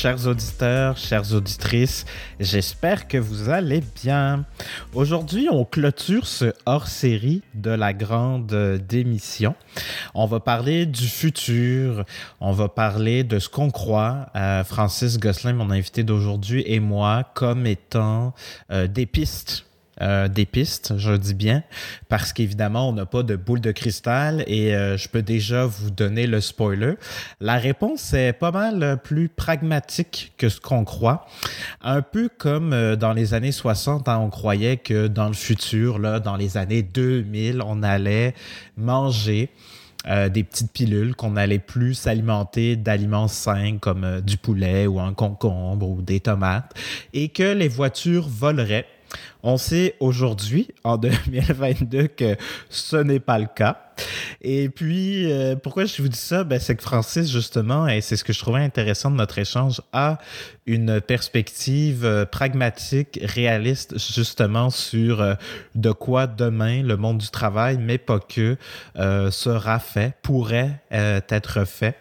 Chers auditeurs, chères auditrices. J'espère que vous allez bien. Aujourd'hui, on clôture ce hors-série de la grande démission. On va parler du futur. On va parler de ce qu'on croit. Euh, Francis Gosselin, mon invité d'aujourd'hui, et moi, comme étant euh, des pistes euh, des pistes, je dis bien, parce qu'évidemment, on n'a pas de boule de cristal et euh, je peux déjà vous donner le spoiler. La réponse est pas mal plus pragmatique que ce qu'on croit. Un peu comme euh, dans les années 60, hein, on croyait que dans le futur, là, dans les années 2000, on allait manger des petites pilules, qu'on allait plus s'alimenter d'aliments sains comme du poulet ou un concombre ou des tomates, et que les voitures voleraient on sait aujourd'hui, en 2022, que ce n'est pas le cas. Et puis, euh, pourquoi je vous dis ça? Ben, c'est que Francis, justement, et c'est ce que je trouvais intéressant de notre échange, a une perspective euh, pragmatique, réaliste, justement, sur euh, de quoi demain le monde du travail, mais pas que, sera fait, pourrait être fait.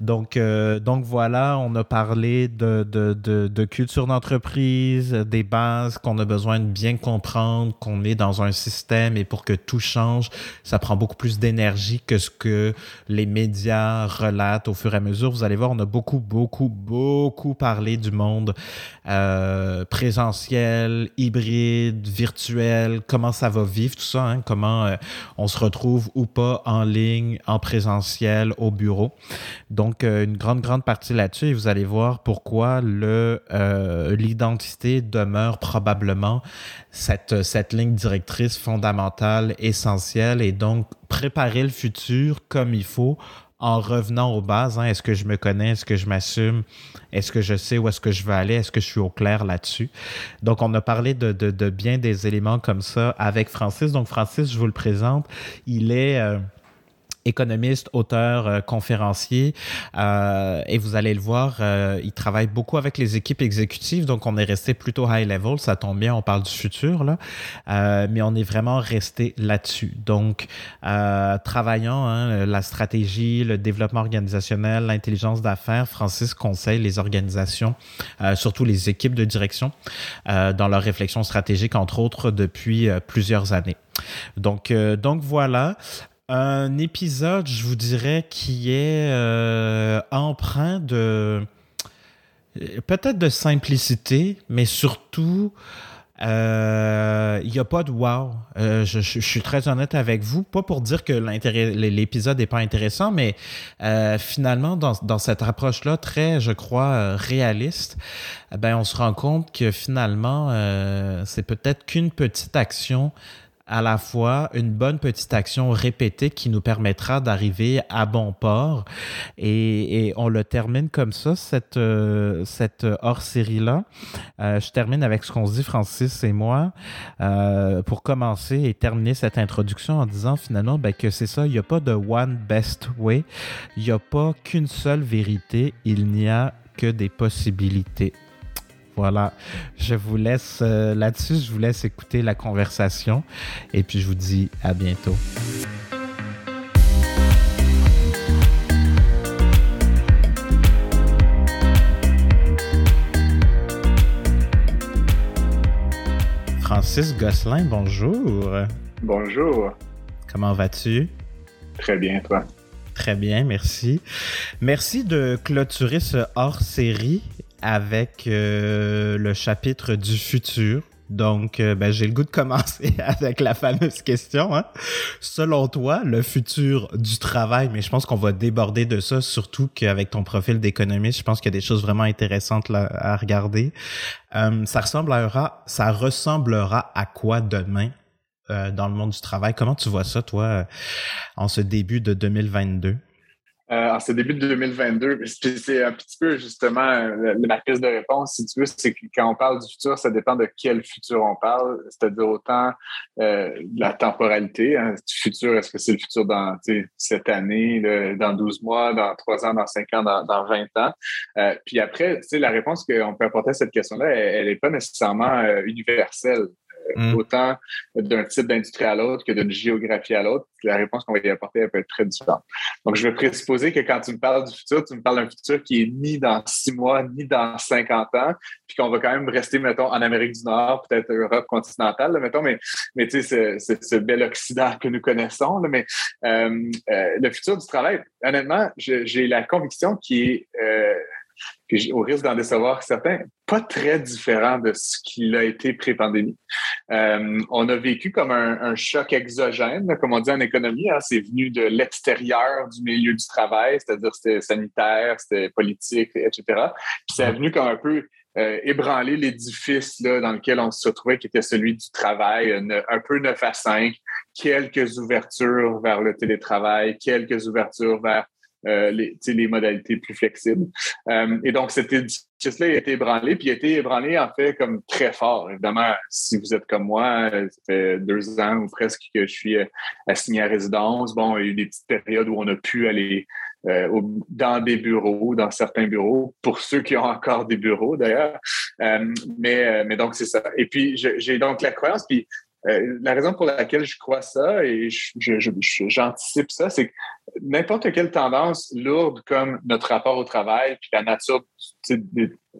Donc, donc voilà, on a parlé de, de, de, de culture d'entreprise, des bases qu'on a besoin de bien comprendre, qu'on est dans un système et pour que tout change, ça prend beaucoup plus d'énergie que ce que les médias relatent au fur et à mesure. Vous allez voir, on a beaucoup, beaucoup, beaucoup parlé du monde euh, présentiel, hybride, virtuel, comment ça va vivre, tout ça, hein, comment euh, on se retrouve ou pas en ligne, en présentiel, au bureau. Donc, euh, une grande, grande partie là-dessus et vous allez voir pourquoi le l'identité demeure probablement cette, cette ligne directrice fondamentale, essentielle et donc préparer le futur comme il faut en revenant aux bases. Hein. Est-ce que je me connais? Est-ce que je m'assume? Est-ce que je sais où est-ce que je veux aller? Est-ce que je suis au clair là-dessus? Donc, on a parlé de, de, de, bien des éléments comme ça avec Francis. Donc, Francis, je vous le présente. Il est... Euh, économiste, auteur, euh, conférencier. Euh, et vous allez le voir, euh, il travaille beaucoup avec les équipes exécutives, donc on est resté plutôt high level. Ça tombe bien, on parle du futur, là. mais on est vraiment resté là-dessus. Donc, travaillant hein, la stratégie, le développement organisationnel, l'intelligence d'affaires, Francis conseille les organisations, surtout les équipes de direction, dans leur réflexion stratégique, entre autres, depuis plusieurs années. Donc, donc voilà. Un épisode, je vous dirais, qui est euh, empreint de peut-être de simplicité, mais surtout, euh, il n'y a pas de wow. Euh, je, suis très honnête avec vous. Pas pour dire que l'épisode n'est pas intéressant, mais finalement, dans, dans cette approche-là, très, je crois, réaliste, ben, on se rend compte que finalement, c'est peut-être qu'une petite action à la fois une bonne petite action répétée qui nous permettra d'arriver à bon port. Et, on le termine comme ça, cette, euh, cette hors-série-là. Euh, je termine avec ce qu'on se dit, Francis et moi, euh, pour commencer et terminer cette introduction en disant finalement ben, que c'est ça, il n'y a pas de one best way, il n'y a pas qu'une seule vérité, il n'y a que des possibilités. Voilà, je vous laisse euh, là-dessus, je vous laisse écouter la conversation et puis je vous dis à bientôt. Francis Gosselin, bonjour. Bonjour. Comment vas-tu? Très bien, toi. Très bien, merci. Merci de clôturer ce hors-série avec euh, le chapitre du futur. Donc, euh, ben, j'ai le goût de commencer avec la fameuse question. Hein. Selon toi, le futur du travail, mais je pense qu'on va déborder de ça, surtout qu'avec ton profil d'économiste, je pense qu'il y a des choses vraiment intéressantes à regarder. Euh, ça ressemblera, ça ressemblera à quoi demain dans le monde du travail? Comment tu vois ça, toi, en ce début de 2022 euh, en ce début de 2022. C'est un petit peu justement euh, ma piste de réponse, si tu veux, c'est que quand on parle du futur, ça dépend de quel futur on parle, c'est-à-dire autant euh, la temporalité, hein, du futur, est-ce que c'est le futur dans cette année, dans 12 mois, dans 3 ans, dans 5 ans, dans, dans 20 ans? Euh, puis après, la réponse qu'on peut apporter à cette question-là, elle n'est pas nécessairement euh, universelle. Mm. autant d'un type d'industrie à l'autre que d'une géographie à l'autre. La réponse qu'on va y apporter elle peut être très différente. Donc, je vais présupposer que quand tu me parles du futur, tu me parles d'un futur qui est ni dans six mois, ni dans 50 ans, puis qu'on va quand même rester, mettons, en Amérique du Nord, peut-être Europe continentale, mettons, mais, mais tu sais, ce, ce, bel Occident que nous connaissons. Là, mais euh, euh, le futur du travail, honnêtement, j'ai la conviction qui est euh, au risque d'en décevoir certains, pas très différent de ce qu'il a été pré-pandémie. Euh, on a vécu comme un, choc exogène, comme on dit en économie. Hein, c'est venu de l'extérieur du milieu du travail, c'est-à-dire c'était sanitaire, c'était politique, etc. Puis ça est venu comme un peu euh, ébranler l'édifice dans lequel on se retrouvait, qui était celui du travail, un peu 9 à 5, quelques ouvertures vers le télétravail, quelques ouvertures vers euh, les, les, modalités plus flexibles. Euh, et donc, cet édifice-là a été ébranlé, puis il a été ébranlé en fait comme très fort. Évidemment, si vous êtes comme moi, ça fait deux ans ou presque que je suis assigné à résidence. Bon, il y a eu des petites périodes où on a pu aller euh, dans des bureaux, dans certains bureaux, pour ceux qui ont encore des bureaux d'ailleurs. Euh, mais, mais donc, c'est ça. Et puis, j'ai donc la croyance, puis euh, la raison pour laquelle je crois ça et j'anticipe ça, c'est que n'importe quelle tendance lourde comme notre rapport au travail, puis la nature,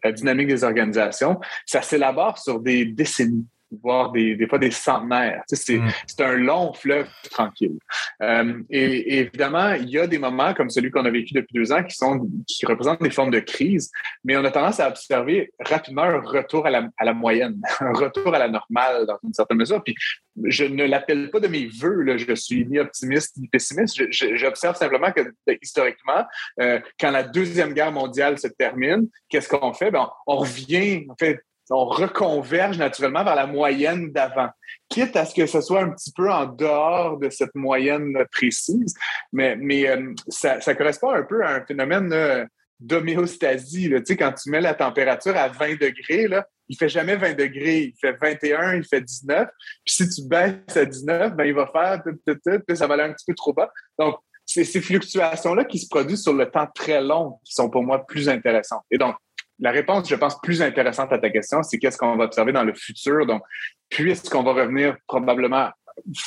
la dynamique des organisations, ça s'élabore sur des décennies voire des, des fois des centenaires. c'est, mm. c'est un long fleuve tranquille. Euh, et, évidemment, il y a des moments comme celui qu'on a vécu depuis deux ans qui sont qui représentent des formes de crise, mais on a tendance à observer rapidement un retour à la, à la moyenne, un retour à la normale dans une certaine mesure. Puis je ne l'appelle pas de mes voeux, là. je suis ni optimiste ni pessimiste. j'observe simplement que historiquement, euh, quand la Deuxième Guerre mondiale se termine, qu'est-ce qu'on fait? Ben, on, revient, en fait, on reconverge naturellement vers la moyenne d'avant, quitte à ce que ce soit un petit peu en dehors de cette moyenne précise, mais, mais euh, ça, correspond un peu à un phénomène euh, d'homéostasie. Tu sais, quand tu mets la température à 20 degrés, là, il fait jamais 20 degrés, il fait 21, il fait 19. Puis si tu baisses à 19, ben, il va faire, puis ça va aller un petit peu trop bas. Donc, c'est ces fluctuations-là qui se produisent sur le temps très long qui sont pour moi plus intéressantes. Et donc, la réponse, je pense, plus intéressante à ta question, c'est qu'est-ce qu'on va observer dans le futur? Donc, puisqu'on va revenir probablement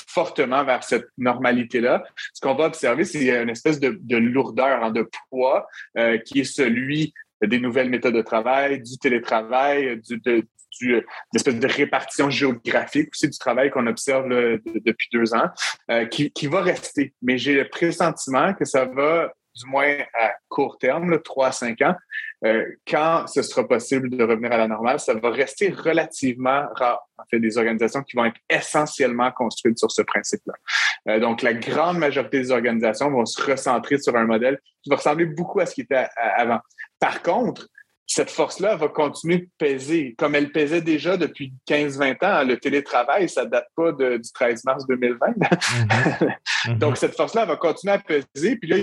fortement vers cette normalité-là, ce qu'on va observer, c'est une espèce de, lourdeur, hein, de poids euh, qui est celui des nouvelles méthodes de travail, du télétravail, du, de, du, de répartition géographique aussi du travail qu'on observe depuis deux ans, euh, qui, qui, va rester. Mais j'ai le pressentiment que ça va du moins à court terme, 3 à 5 ans, euh, quand ce sera possible de revenir à la normale, ça va rester relativement rare. En fait, des organisations qui vont être essentiellement construites sur ce principe-là. Euh, donc, la grande majorité des organisations vont se recentrer sur un modèle qui va ressembler beaucoup à ce qui était avant. Par contre, cette force-là va continuer de peser, comme elle pesait déjà depuis 15-20 ans. Le télétravail, ça date pas du 13 mars 2020. Mm-hmm. Donc, cette force-là va continuer à peser. Puis là,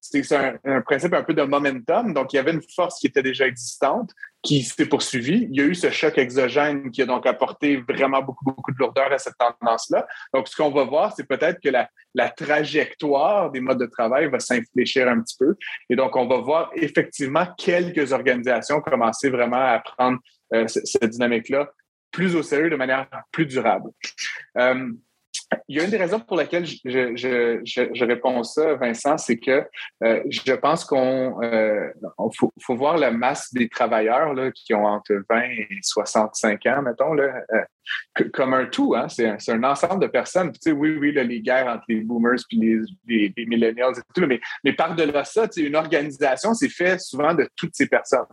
c'est un, un, principe un peu de momentum. Donc, il y avait une force qui était déjà existante, qui s'est poursuivie. Il y a eu ce choc exogène qui a donc apporté vraiment beaucoup, beaucoup de lourdeur à cette tendance-là. Donc, ce qu'on va voir, c'est peut-être que la, la trajectoire des modes de travail va s'infléchir un petit peu. Et donc, on va voir effectivement quelques organisations commencer vraiment à prendre euh, cette dynamique-là plus au sérieux de manière plus durable. Euh, il y a une des raisons pour lesquelles je, je, je, je réponds ça, Vincent, c'est que euh, je pense qu'on euh, faut, faut, voir la masse des travailleurs là, qui ont entre 20 et 65 ans, mettons, là, euh, comme un tout. Hein? C'est un, un, ensemble de personnes. Tu sais, oui, oui, là, les guerres entre les boomers et les, les, les, millennials et tout, mais, mais par-delà ça, tu sais, une organisation, c'est fait souvent de toutes ces personnes.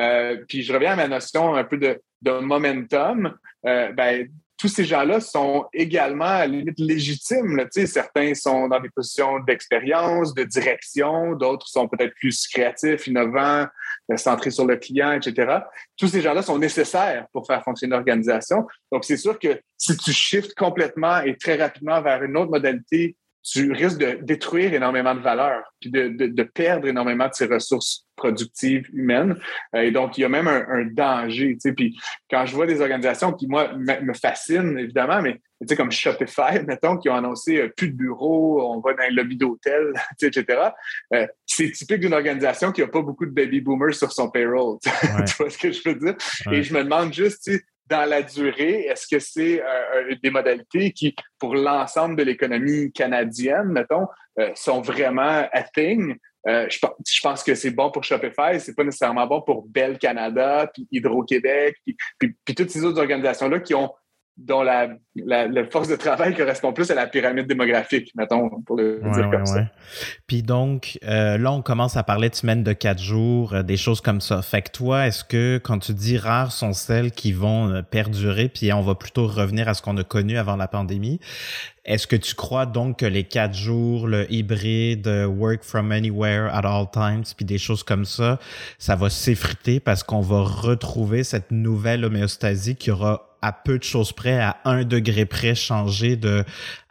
Euh, puis je reviens à ma notion un peu de, de momentum. Euh, ben, tous ces gens-là sont également à la limite légitimes. Là, certains sont dans des positions d'expérience, de direction, d'autres sont peut-être plus créatifs, innovants, euh, centrés sur le client, etc. Tous ces gens-là sont nécessaires pour faire fonctionner l'organisation. Donc, c'est sûr que si tu shifts complètement et très rapidement vers une autre modalité tu risques de détruire énormément de valeur, puis de, de, de, perdre énormément de ces ressources productives humaines. Euh, et donc, il y a même un, un danger. Tu sais, puis quand je vois des organisations qui, moi, me fascinent, évidemment, mais tu sais, comme Shopify, mettons, qui ont annoncé euh, plus de bureaux, on va dans un lobby d'hôtel, etc. Euh, c'est typique d'une organisation qui n'a pas beaucoup de baby boomers sur son payroll. tu vois ce que je veux dire? Et je me demande juste, tu sais, dans la durée, est-ce que c'est des modalités qui, pour l'ensemble de l'économie canadienne, mettons, sont vraiment a thing? je, pense que c'est bon pour Shopify, c'est pas nécessairement bon pour Bell Canada, puis Hydro-Québec, puis, toutes ces autres organisations-là qui ont dont la, force de travail correspond plus à la pyramide démographique, mettons, pour le dire comme ça. Puis donc, euh, là, on commence à parler de semaines de quatre jours, euh, des choses comme ça. Fait que toi, est-ce que quand tu dis rares sont celles qui vont euh, perdurer, puis on va plutôt revenir à ce qu'on a connu avant la pandémie, est-ce que tu crois donc que les quatre jours, le hybride, work from anywhere at all times, puis des choses comme ça, ça va s'effriter parce qu'on va retrouver cette nouvelle homéostasie qui aura à peu de choses près, à un degré près, changé de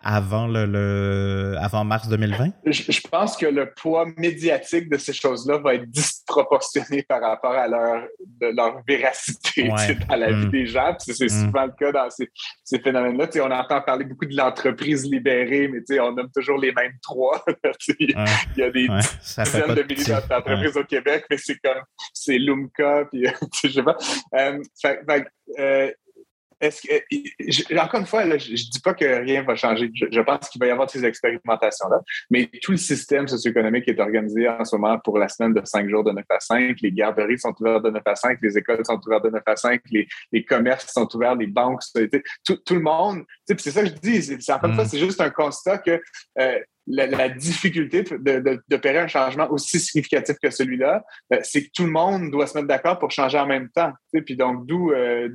avant le, avant mars 2020? Je, pense que le poids médiatique de ces choses-là va être disproportionné par rapport à leur, leur véracité dans la vie mm. des gens. C'est mm. souvent le cas dans ces, phénomènes-là. On entend parler beaucoup de l'entreprise libérée, mais on nomme toujours les mêmes trois. Il y a des dizaines de milliers d'entreprises au Québec, mais c'est comme c'est Lumka, puis je sais pas. Euh, euh, est-ce que, encore une fois, je ne dis pas que rien va changer. Je, pense qu'il va y avoir ces expérimentations-là, mais tout le système socio-économique est organisé en ce moment pour la semaine de 5 jours de 9 à 5. Les garderies sont ouvertes de 9 à 5, les écoles sont ouvertes de 9 à 5, les, commerces sont ouverts, les banques, tout, tout le monde. C'est ça que je dis. Encore une fois, c'est juste un constat que euh, la, difficulté d'opérer un changement aussi significatif que celui-là, ben, c'est que tout le monde doit se mettre d'accord pour changer en même temps. Puis donc, d'où euh,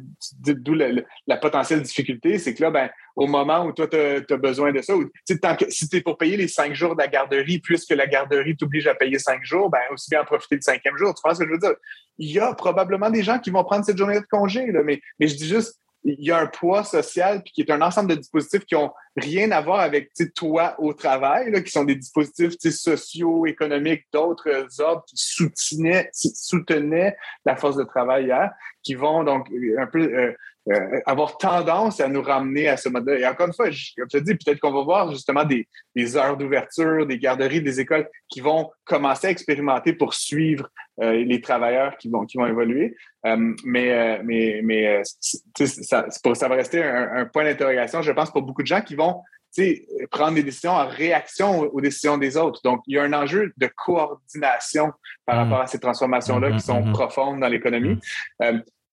la, potentielle difficulté, c'est que là, ben, au moment où toi, tu as, besoin de ça, tant que, si tu es pour payer les cinq jours de la garderie, puisque la garderie t'oblige à payer cinq jours, ben, aussi bien en profiter du cinquième jour. Tu vois ce que je veux dire? Il y a probablement des gens qui vont prendre cette journée de congé, mais, mais je dis juste, il y a un poids social puis qui est un ensemble de dispositifs qui ont rien à voir avec toi au travail, qui sont des dispositifs sociaux, économiques, d'autres ordres qui soutenaient, soutenaient la force de travail hier, qui vont donc un peu euh, euh, avoir tendance à nous ramener à ce modèle. Et encore une fois, comme je te dis, peut-être qu'on va voir justement des, des heures d'ouverture, des garderies, des écoles qui vont commencer à expérimenter pour suivre euh, les travailleurs qui vont, qui vont évoluer. Euh, mais mais, mais ça, ça va rester un, point d'interrogation, je pense, pour beaucoup de gens qui vont prendre des décisions en réaction aux décisions des autres. Donc, il y a un enjeu de coordination par mmh. rapport à ces transformations-là mmh, qui sont mmh, profondes dans l'économie.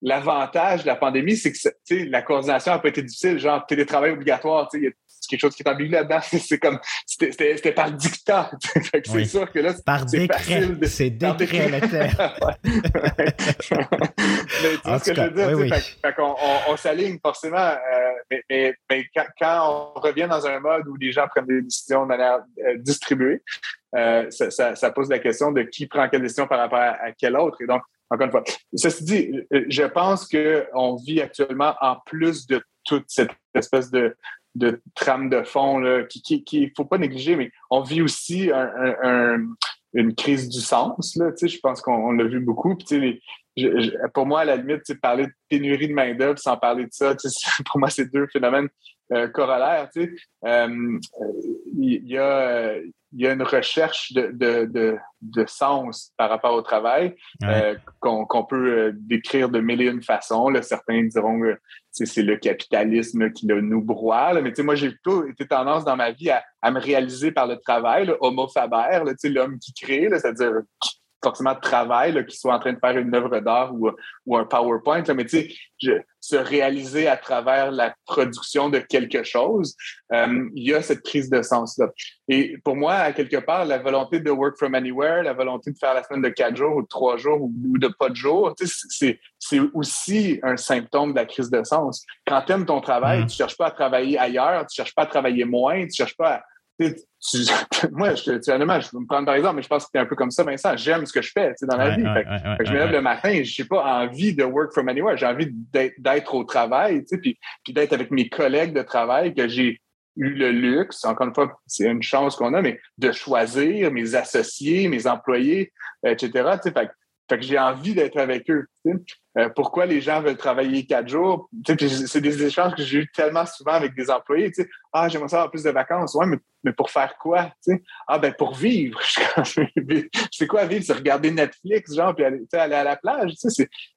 L'avantage de la pandémie, c'est que la coordination n'a pas été difficile, genre télétravail obligatoire, c'est quelque chose qui est ambigu là-dedans. C'est comme c'était par dictat. c'est sûr que là, par décret. C'est décret le mais tu vois ce que je veux dire? Oui, on, on, s'aligne forcément, euh, mais, mais, quand, on revient dans un mode où les gens prennent des décisions de manière euh, distribuée, euh, ça, ça, pose la question de qui prend quelle décision par rapport à, à quel autre. Et donc, encore une fois. Ceci dit, je pense qu'on vit actuellement, en plus de toute cette espèce de, de trame de fond qui ne faut pas négliger, mais on vit aussi une crise du sens. Là, je pense qu'on l'a vu beaucoup. Puis, pour moi, à la limite, parler de pénurie de main-d'œuvre sans parler de ça, pour moi, c'est deux phénomènes euh, corollaires. Euh, il y, a, il y a une recherche de, de, de, sens par rapport au travail euh, qu'on peut euh, décrire de mille et une façons. Là. Certains diront que c'est le capitalisme qui le nous broie. Là. Mais moi, j'ai plutôt été tendance dans ma vie à, à me réaliser par le travail, le homo faber, l'homme qui crée, c'est-à-dire forcément de travail, qui soit en train de faire une œuvre d'art ou, ou, un PowerPoint, là, mais tu sais, se réaliser à travers la production de quelque chose, euh, il y a cette prise de sens-là. Et pour moi, à quelque part, la volonté de work from anywhere, la volonté de faire la semaine de quatre jours ou de trois jours ou de pas de jours, c'est aussi un symptôme de la crise de sens. Quand tu aimes ton travail, mm-hmm. tu cherches pas à travailler ailleurs, tu cherches pas à travailler moins, tu cherches pas à moi, je, tu, honnêtement, je vais me prendre par exemple, mais je pense que tu es un peu comme ça, Vincent. J'aime ce que je fais dans la vie. je me lève le matin, je n'ai pas envie de work from anywhere. J'ai envie d'être au travail, puis, puis d'être avec mes collègues de travail que j'ai eu le luxe, encore une fois, c'est une chance qu'on a, mais de choisir mes associés, mes employés, etc. Fait Fait que j'ai envie d'être avec eux. Euh, pourquoi les gens veulent travailler quatre jours? C'est des échanges que j'ai eu tellement souvent avec des employés. Ah, j'aimerais avoir plus de vacances. Ouais, mais, mais pour faire quoi? Ah, ben pour vivre. c'est quoi vivre? C'est regarder Netflix, genre, puis aller, aller à la plage.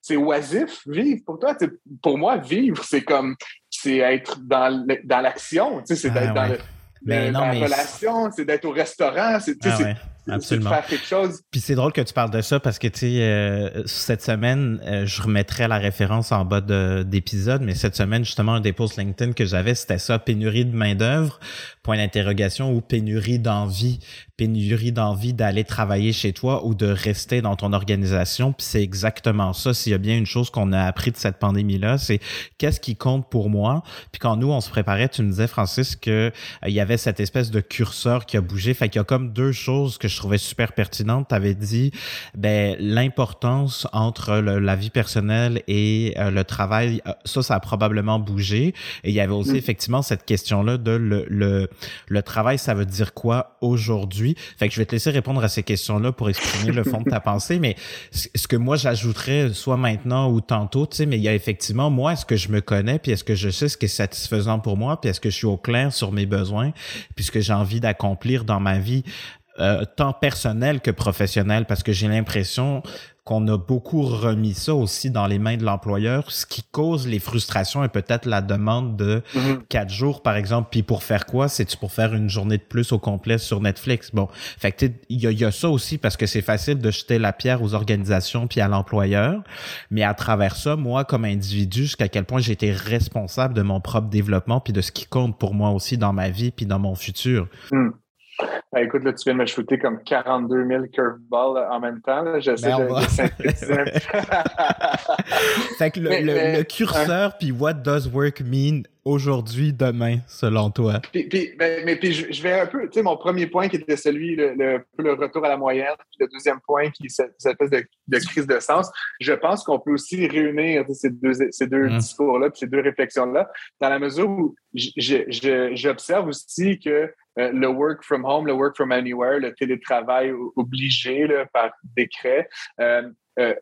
C'est oisif, vivre pour toi. Pour moi, vivre, c'est comme c'est être dans l'action, c'est d'être ah, dans, le, la relation, c'est d'être au restaurant, c'est ah, Absolument. faire quelque chose? Puis c'est drôle que tu parles de ça parce que, tu sais, euh, cette semaine, euh, je remettrai la référence en bas d'épisode, mais cette semaine, justement, un des posts LinkedIn que j'avais, c'était ça, pénurie de main-d'œuvre, point d'interrogation, ou pénurie d'envie, pénurie d'envie d'aller travailler chez toi ou de rester dans ton organisation. Puis c'est exactement ça. S'il y a bien une chose qu'on a appris de cette pandémie-là, c'est qu'est-ce qui compte pour moi? Puis quand nous, on se préparait, tu nous disais, Francis, que euh, il y avait cette espèce de curseur qui a bougé. Fait qu'il y a comme deux choses que je trouvais super pertinentes. Tu avais dit ben, l'importance entre la vie personnelle et euh, le travail. Euh, ça, ça a probablement bougé. Et il y avait aussi mm. effectivement cette question-là de le, le, le travail, ça veut dire quoi aujourd'hui? Fait que je vais te laisser répondre à ces questions-là pour exprimer le fond de ta pensée. Mais ce que moi, j'ajouterais soit maintenant ou tantôt, tu sais, mais il y a effectivement, moi, est-ce que je me connais, puis est-ce que je sais ce qui est satisfaisant pour moi, puis est-ce que je suis au clair sur mes besoins, puis ce que j'ai envie d'accomplir dans ma vie? Euh, tant personnel que professionnel parce que j'ai l'impression qu'on a beaucoup remis ça aussi dans les mains de l'employeur, ce qui cause les frustrations et peut-être la demande de mm-hmm. quatre jours, par exemple. Puis pour faire quoi? C'est-tu pour faire une journée de plus au complet sur Netflix? Bon, fait que il y, a ça aussi parce que c'est facile de jeter la pierre aux organisations puis à l'employeur. Mais à travers ça, moi, comme individu, jusqu'à quel point j'ai été responsable de mon propre développement puis de ce qui compte pour moi aussi dans ma vie puis dans mon futur. Mm. Ben, écoute, là, tu viens de me shooter comme 42 000 curveballs en même temps. J'essaie ben, de, synthétiser. fait que le, curseur, puis what does work mean? Aujourd'hui, demain, selon toi? Puis, ben, mais puis je, vais un peu, tu sais, mon premier point qui était celui, le, le, retour à la moyenne, puis le deuxième point qui est cette, espèce de, de, crise de sens, je pense qu'on peut aussi réunir ces deux, ces deux mmh. discours-là, puis ces deux réflexions-là, dans la mesure où j'observe aussi que euh, le work from home, le work from anywhere, le télétravail obligé par décret, euh, euh,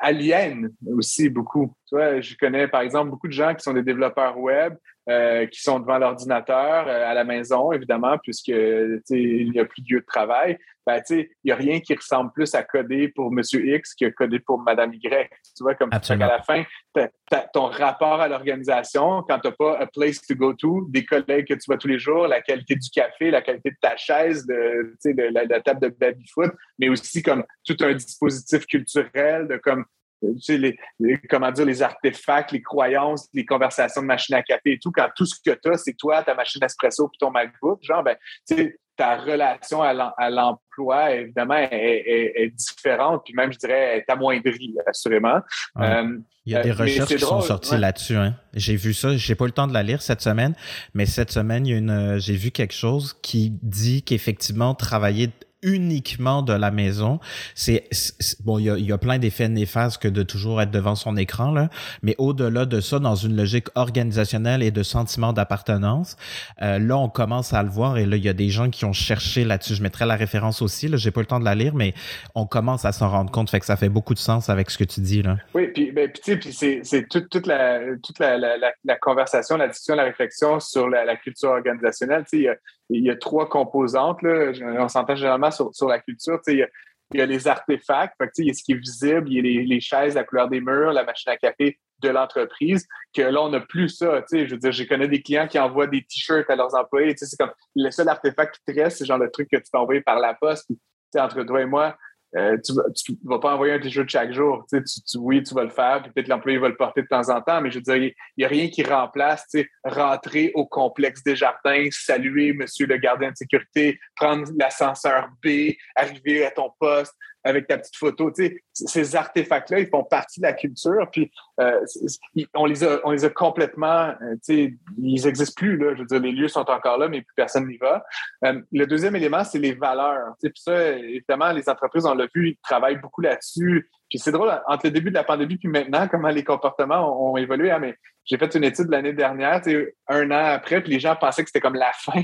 aliène aussi beaucoup. Tu vois, je connais par exemple beaucoup de gens qui sont des développeurs web, euh, qui sont devant l'ordinateur euh, à la maison, évidemment, puisque il n'y a plus de lieu de travail. Ben, il n'y a rien qui ressemble plus à coder pour Monsieur X que coder pour Madame Y. Tu vois, comme à la fin, ton rapport à l'organisation, quand tu n'as pas a place to go to, des collègues que tu vois tous les jours, la qualité du café, la qualité de ta chaise, de, de la, la, table de baby-foot, mais aussi comme tout un dispositif culturel de comme tu sais, les, comment dire, les artefacts, les croyances, les conversations de machine à café et tout, quand tout ce que tu as, c'est toi, ta machine espresso puis ton MacBook, genre, ben, tu sais, ta relation à l'emploi, évidemment, est, différente, puis même, je dirais, est amoindrie, assurément. Euh, il y a des euh, recherches qui sont sorties là-dessus. Hein. J'ai vu ça, j'ai pas eu le temps de la lire cette semaine, mais cette semaine, il y a une, j'ai vu quelque chose qui dit qu'effectivement, travailler uniquement de la maison. C'est bon, il y a, y a, plein d'effets néfastes que de toujours être devant son écran là, mais au-delà de ça, dans une logique organisationnelle et de sentiment d'appartenance, euh, là on commence à le voir et là il y a des gens qui ont cherché là-dessus. Je mettrai la référence aussi. Là, j'ai pas le temps de la lire, mais on commence à s'en rendre compte. Fait que ça fait beaucoup de sens avec ce que tu dis là. Oui, puis ben, puis, puis c'est toute, toute la toute la, la, la, conversation, la discussion, la réflexion sur la, culture organisationnelle. Tu sais, il y a trois composantes. Là. On s'entend généralement sur, sur la culture. Il y, a, il y, a, les artefacts, il y a ce qui est visible, il y a les, les, chaises, la couleur des murs, la machine à café de l'entreprise, que là, on n'a plus ça. Je veux dire, je connais des clients qui envoient des t-shirts à leurs employés. C'est comme le seul artefact qui te reste, c'est genre le truc que tu envoyer par la poste. entre toi et moi, euh, tu ne vas pas envoyer un t-shirt chaque jour. Tu, oui, tu vas le faire, puis peut-être l'employé va le porter de temps en temps, mais je veux dire, il n'y a rien qui remplace rentrer au complexe des jardins, saluer monsieur le gardien de sécurité, prendre l'ascenseur B, arriver à ton poste, avec ta petite photo. Tu sais, ces artefacts-là, ils font partie de la culture. Puis euh, on, les a, on les a complètement, euh, tu sais, ils n'existent plus. Là. Je veux dire, les lieux sont encore là, mais plus personne n'y va. Euh, le deuxième élément, c'est les valeurs. Tu sais, puis ça, évidemment, les entreprises, on l'a vu, ils travaillent beaucoup là-dessus. Puis c'est drôle, entre le début de la pandémie puis maintenant, comment les comportements ont, évolué. Hein, mais j'ai fait une étude l'année dernière, un an après, puis les gens pensaient que c'était comme la fin.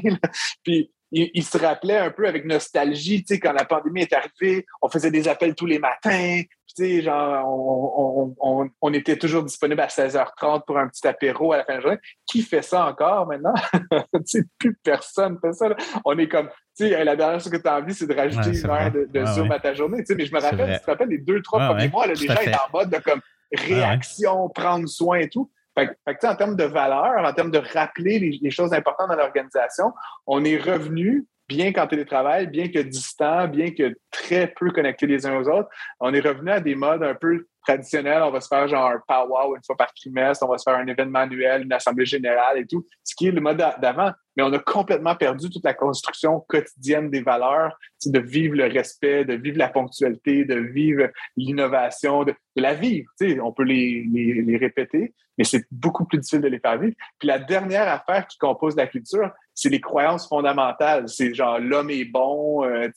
Puis il, se rappelait un peu avec nostalgie, tu sais, quand la pandémie est arrivée, on faisait des appels tous les matins, tu sais, genre, on, on, on, était toujours disponible à 16h30 pour un petit apéro à la fin de la journée. Qui fait ça encore maintenant? tu sais, plus personne fait ça. On est comme, tu sais, la dernière chose que tu as envie, c'est de rajouter une heure de, Zoom à ta journée. Tu sais, mais je me rappelle, tu te rappelles, les deux, trois premiers mois, là, les gens étaient en mode de comme réaction, prendre soin et tout. Fait, en termes de valeur, en termes de rappeler les, choses importantes dans l'organisation, on est revenu, bien qu'en télétravail, bien que distant, bien que très peu connectés les uns aux autres, on est revenu à des modes un peu traditionnels. On va se faire genre un powwow une fois par trimestre, on va se faire un événement annuel, une assemblée générale et tout, ce qui est le mode d'avant. Mais on a complètement perdu toute la construction quotidienne des valeurs, de vivre le respect, de vivre la ponctualité, de vivre l'innovation, de, la vivre. On peut les, les répéter, mais c'est beaucoup plus difficile de les faire vivre. Puis la dernière affaire qui compose la culture, c'est les croyances fondamentales. C'est genre l'homme est bon, euh,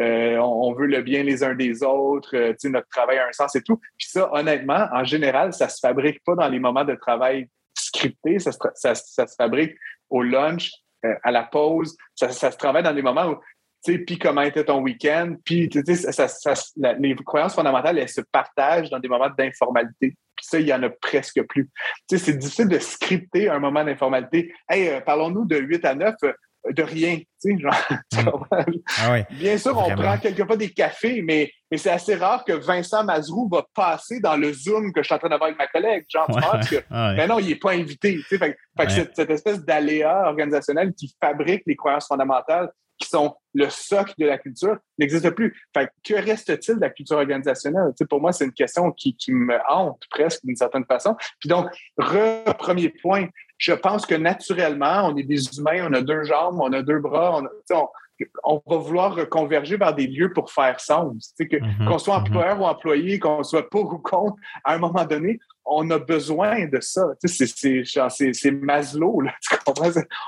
euh, on, veut le bien les uns des autres, euh, notre travail a un sens et tout. Puis ça, honnêtement, en général, ça se fabrique pas dans les moments de travail scriptés, ça se, ça, ça se fabrique au lunch, à la pause, ça, ça, se travaille dans des moments où puis comment était ton week-end, puis les croyances fondamentales, elles se partagent dans des moments d'informalité. Puis ça, il y en a presque plus. C'est difficile de scripter un moment d'informalité. Hey, euh, parlons-nous de 8 à 9, euh, de rien. Genre, mm. ah Bien sûr, on prend quelquefois des cafés, mais, mais c'est assez rare que Vincent Mazrou va passer dans le Zoom que je suis en train d'avoir avec ma collègue. Genre, tu penses que, ah mais non, il n'est pas invité. Fait, fait cette, cette, espèce d'aléa organisationnel qui fabrique les croyances fondamentales qui sont le socle de la culture, n'existe plus. Fait que reste-t-il de la culture organisationnelle? pour moi, c'est une question qui, me hante presque d'une certaine façon. Puis donc, premier point, je pense que naturellement, on est des humains, on a deux jambes, on a deux bras, on, va vouloir converger vers des lieux pour faire sens. Mm-hmm. qu'on soit mm-hmm. employeur ou employé, qu'on soit pour ou contre, à un moment donné, on a besoin de ça. c'est Maslow, là, tu?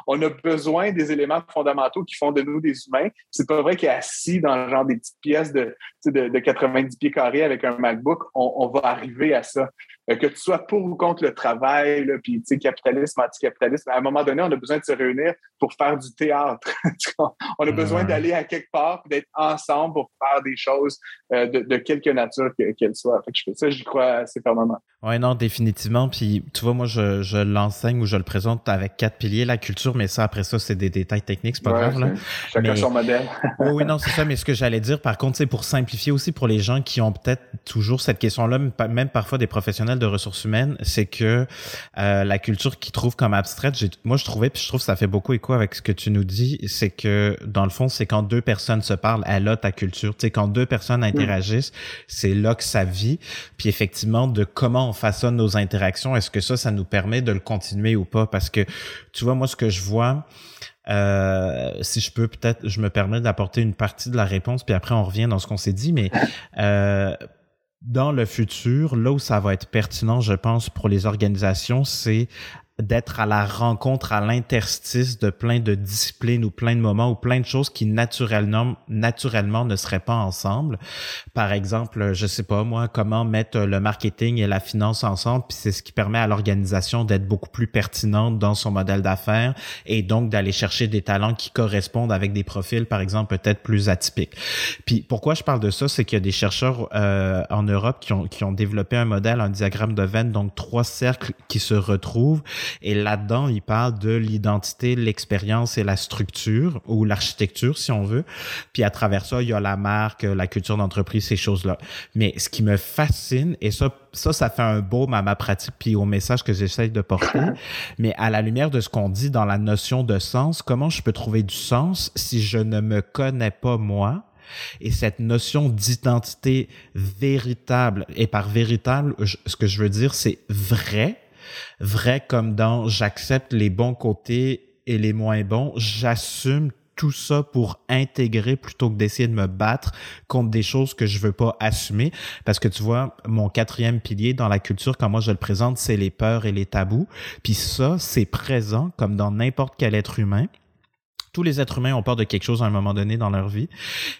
On a besoin des éléments fondamentaux qui font de nous des humains. C'est pas vrai qu'assis dans genre des petites pièces de, de, 90 pieds carrés avec un MacBook, on, va arriver à ça. Euh, que tu sois pour ou contre le travail, puis capitalisme, anticapitalisme, à un moment donné, on a besoin de se réunir pour faire du théâtre. on a besoin d'aller à quelque part, d'être ensemble pour faire des choses euh, de, quelque nature qu'elles soient. Fait que je fais ça, j'y crois assez fermement. Oui, non, définitivement. Puis, tu vois, moi, je, je l'enseigne ou je le présente avec quatre piliers, la culture, mais ça, après ça, c'est des détails techniques, c'est pas grave. Là. Chacun son modèle. oui, oui, non, c'est ça. Mais ce que j'allais dire, par contre, c'est pour simplifier aussi pour les gens qui ont peut-être toujours cette question-là, même parfois des professionnels de ressources humaines, c'est que euh, la culture qu'ils trouvent comme abstraite, moi, je trouvais, puis je trouve que ça fait beaucoup écho avec ce que tu nous dis, c'est que, dans le fond, c'est quand deux personnes se parlent, elle a ta culture. Tu sais, quand deux personnes interagissent, c'est là que ça vit. Puis effectivement, de comment on façonne nos interactions, est-ce que ça, ça nous permet de le continuer ou pas? Parce que, tu vois, moi, ce que je vois, euh, si je peux peut-être, je me permets d'apporter une partie de la réponse, puis après on revient dans ce qu'on s'est dit, mais euh, dans le futur, là où ça va être pertinent, je pense, pour les organisations, c'est d'être à la rencontre, à l'interstice de plein de disciplines ou plein de moments ou plein de choses qui naturellement, naturellement ne seraient pas ensemble. Par exemple, je sais pas moi, comment mettre le marketing et la finance ensemble, puis c'est ce qui permet à l'organisation d'être beaucoup plus pertinente dans son modèle d'affaires et donc d'aller chercher des talents qui correspondent avec des profils, par exemple, peut-être plus atypiques. Puis pourquoi je parle de ça, c'est qu'il y a des chercheurs euh, en Europe qui ont, qui ont développé un modèle, un diagramme de Venn, donc trois cercles qui se retrouvent et là-dedans, il parle de l'identité, l'expérience et la structure ou l'architecture, si on veut. Puis à travers ça, il y a la marque, la culture d'entreprise, ces choses-là. Mais ce qui me fascine, et ça, ça, ça fait un baume à ma pratique puis au message que j'essaye de porter. Mais à la lumière de ce qu'on dit dans la notion de sens, comment je peux trouver du sens si je ne me connais pas moi? Et cette notion d'identité véritable, et par véritable, ce que je veux dire, c'est vrai, vrai comme dans j'accepte les bons côtés et les moins bons, j'assume tout ça pour intégrer plutôt que d'essayer de me battre contre des choses que je veux pas assumer. Parce que tu vois, mon quatrième pilier dans la culture, quand moi je le présente, c'est les peurs et les tabous. Puis ça, c'est présent comme dans n'importe quel être humain. Tous les êtres humains ont peur de quelque chose à un moment donné dans leur vie.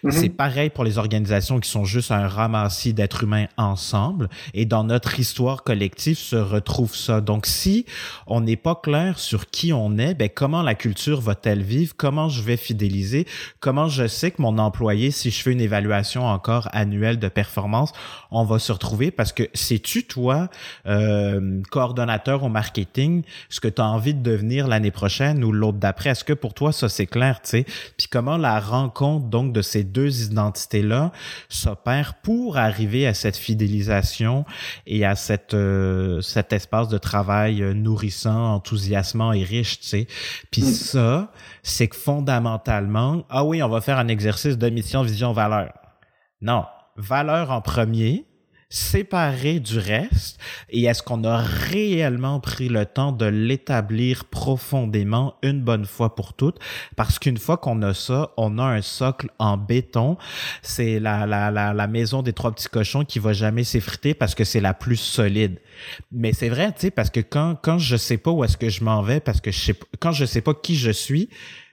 Mhm. C'est pareil pour les organisations qui sont juste un ramassis d'êtres humains ensemble. Et dans notre histoire collective se retrouve ça. Donc, si on n'est pas clair sur qui on est, ben, comment la culture va-t-elle vivre? Comment je vais fidéliser? Comment je sais que mon employé, si je fais une évaluation encore annuelle de performance, on va se retrouver? Parce que sais-tu, toi, euh, coordonnateur au marketing, ce que tu as envie de devenir l'année prochaine ou l'autre d'après? Est-ce que pour toi, ça, c'est clair, tu sais? Puis comment la rencontre, donc, de ces deux identités-là s'opère pour arriver à cette fidélisation et à cette, euh, cet espace de travail euh, nourrissant, enthousiasmant et riche, tu sais? Puis ça, c'est que fondamentalement, ah oui, on va faire un exercice de mission, vision, valeur. Non, valeur en premier, séparé du reste? Et est-ce qu'on a réellement pris le temps de l'établir profondément une bonne fois pour toutes? Parce qu'une fois qu'on a ça on a un socle en béton. C'est la, la, la, la maison des trois petits cochons qui va jamais s'effriter parce que c'est la plus solide. Mais c'est vrai tu sais parce que quand quand je sais pas où est-ce que je m'en vais parce que je sais quand je sais pas qui je suis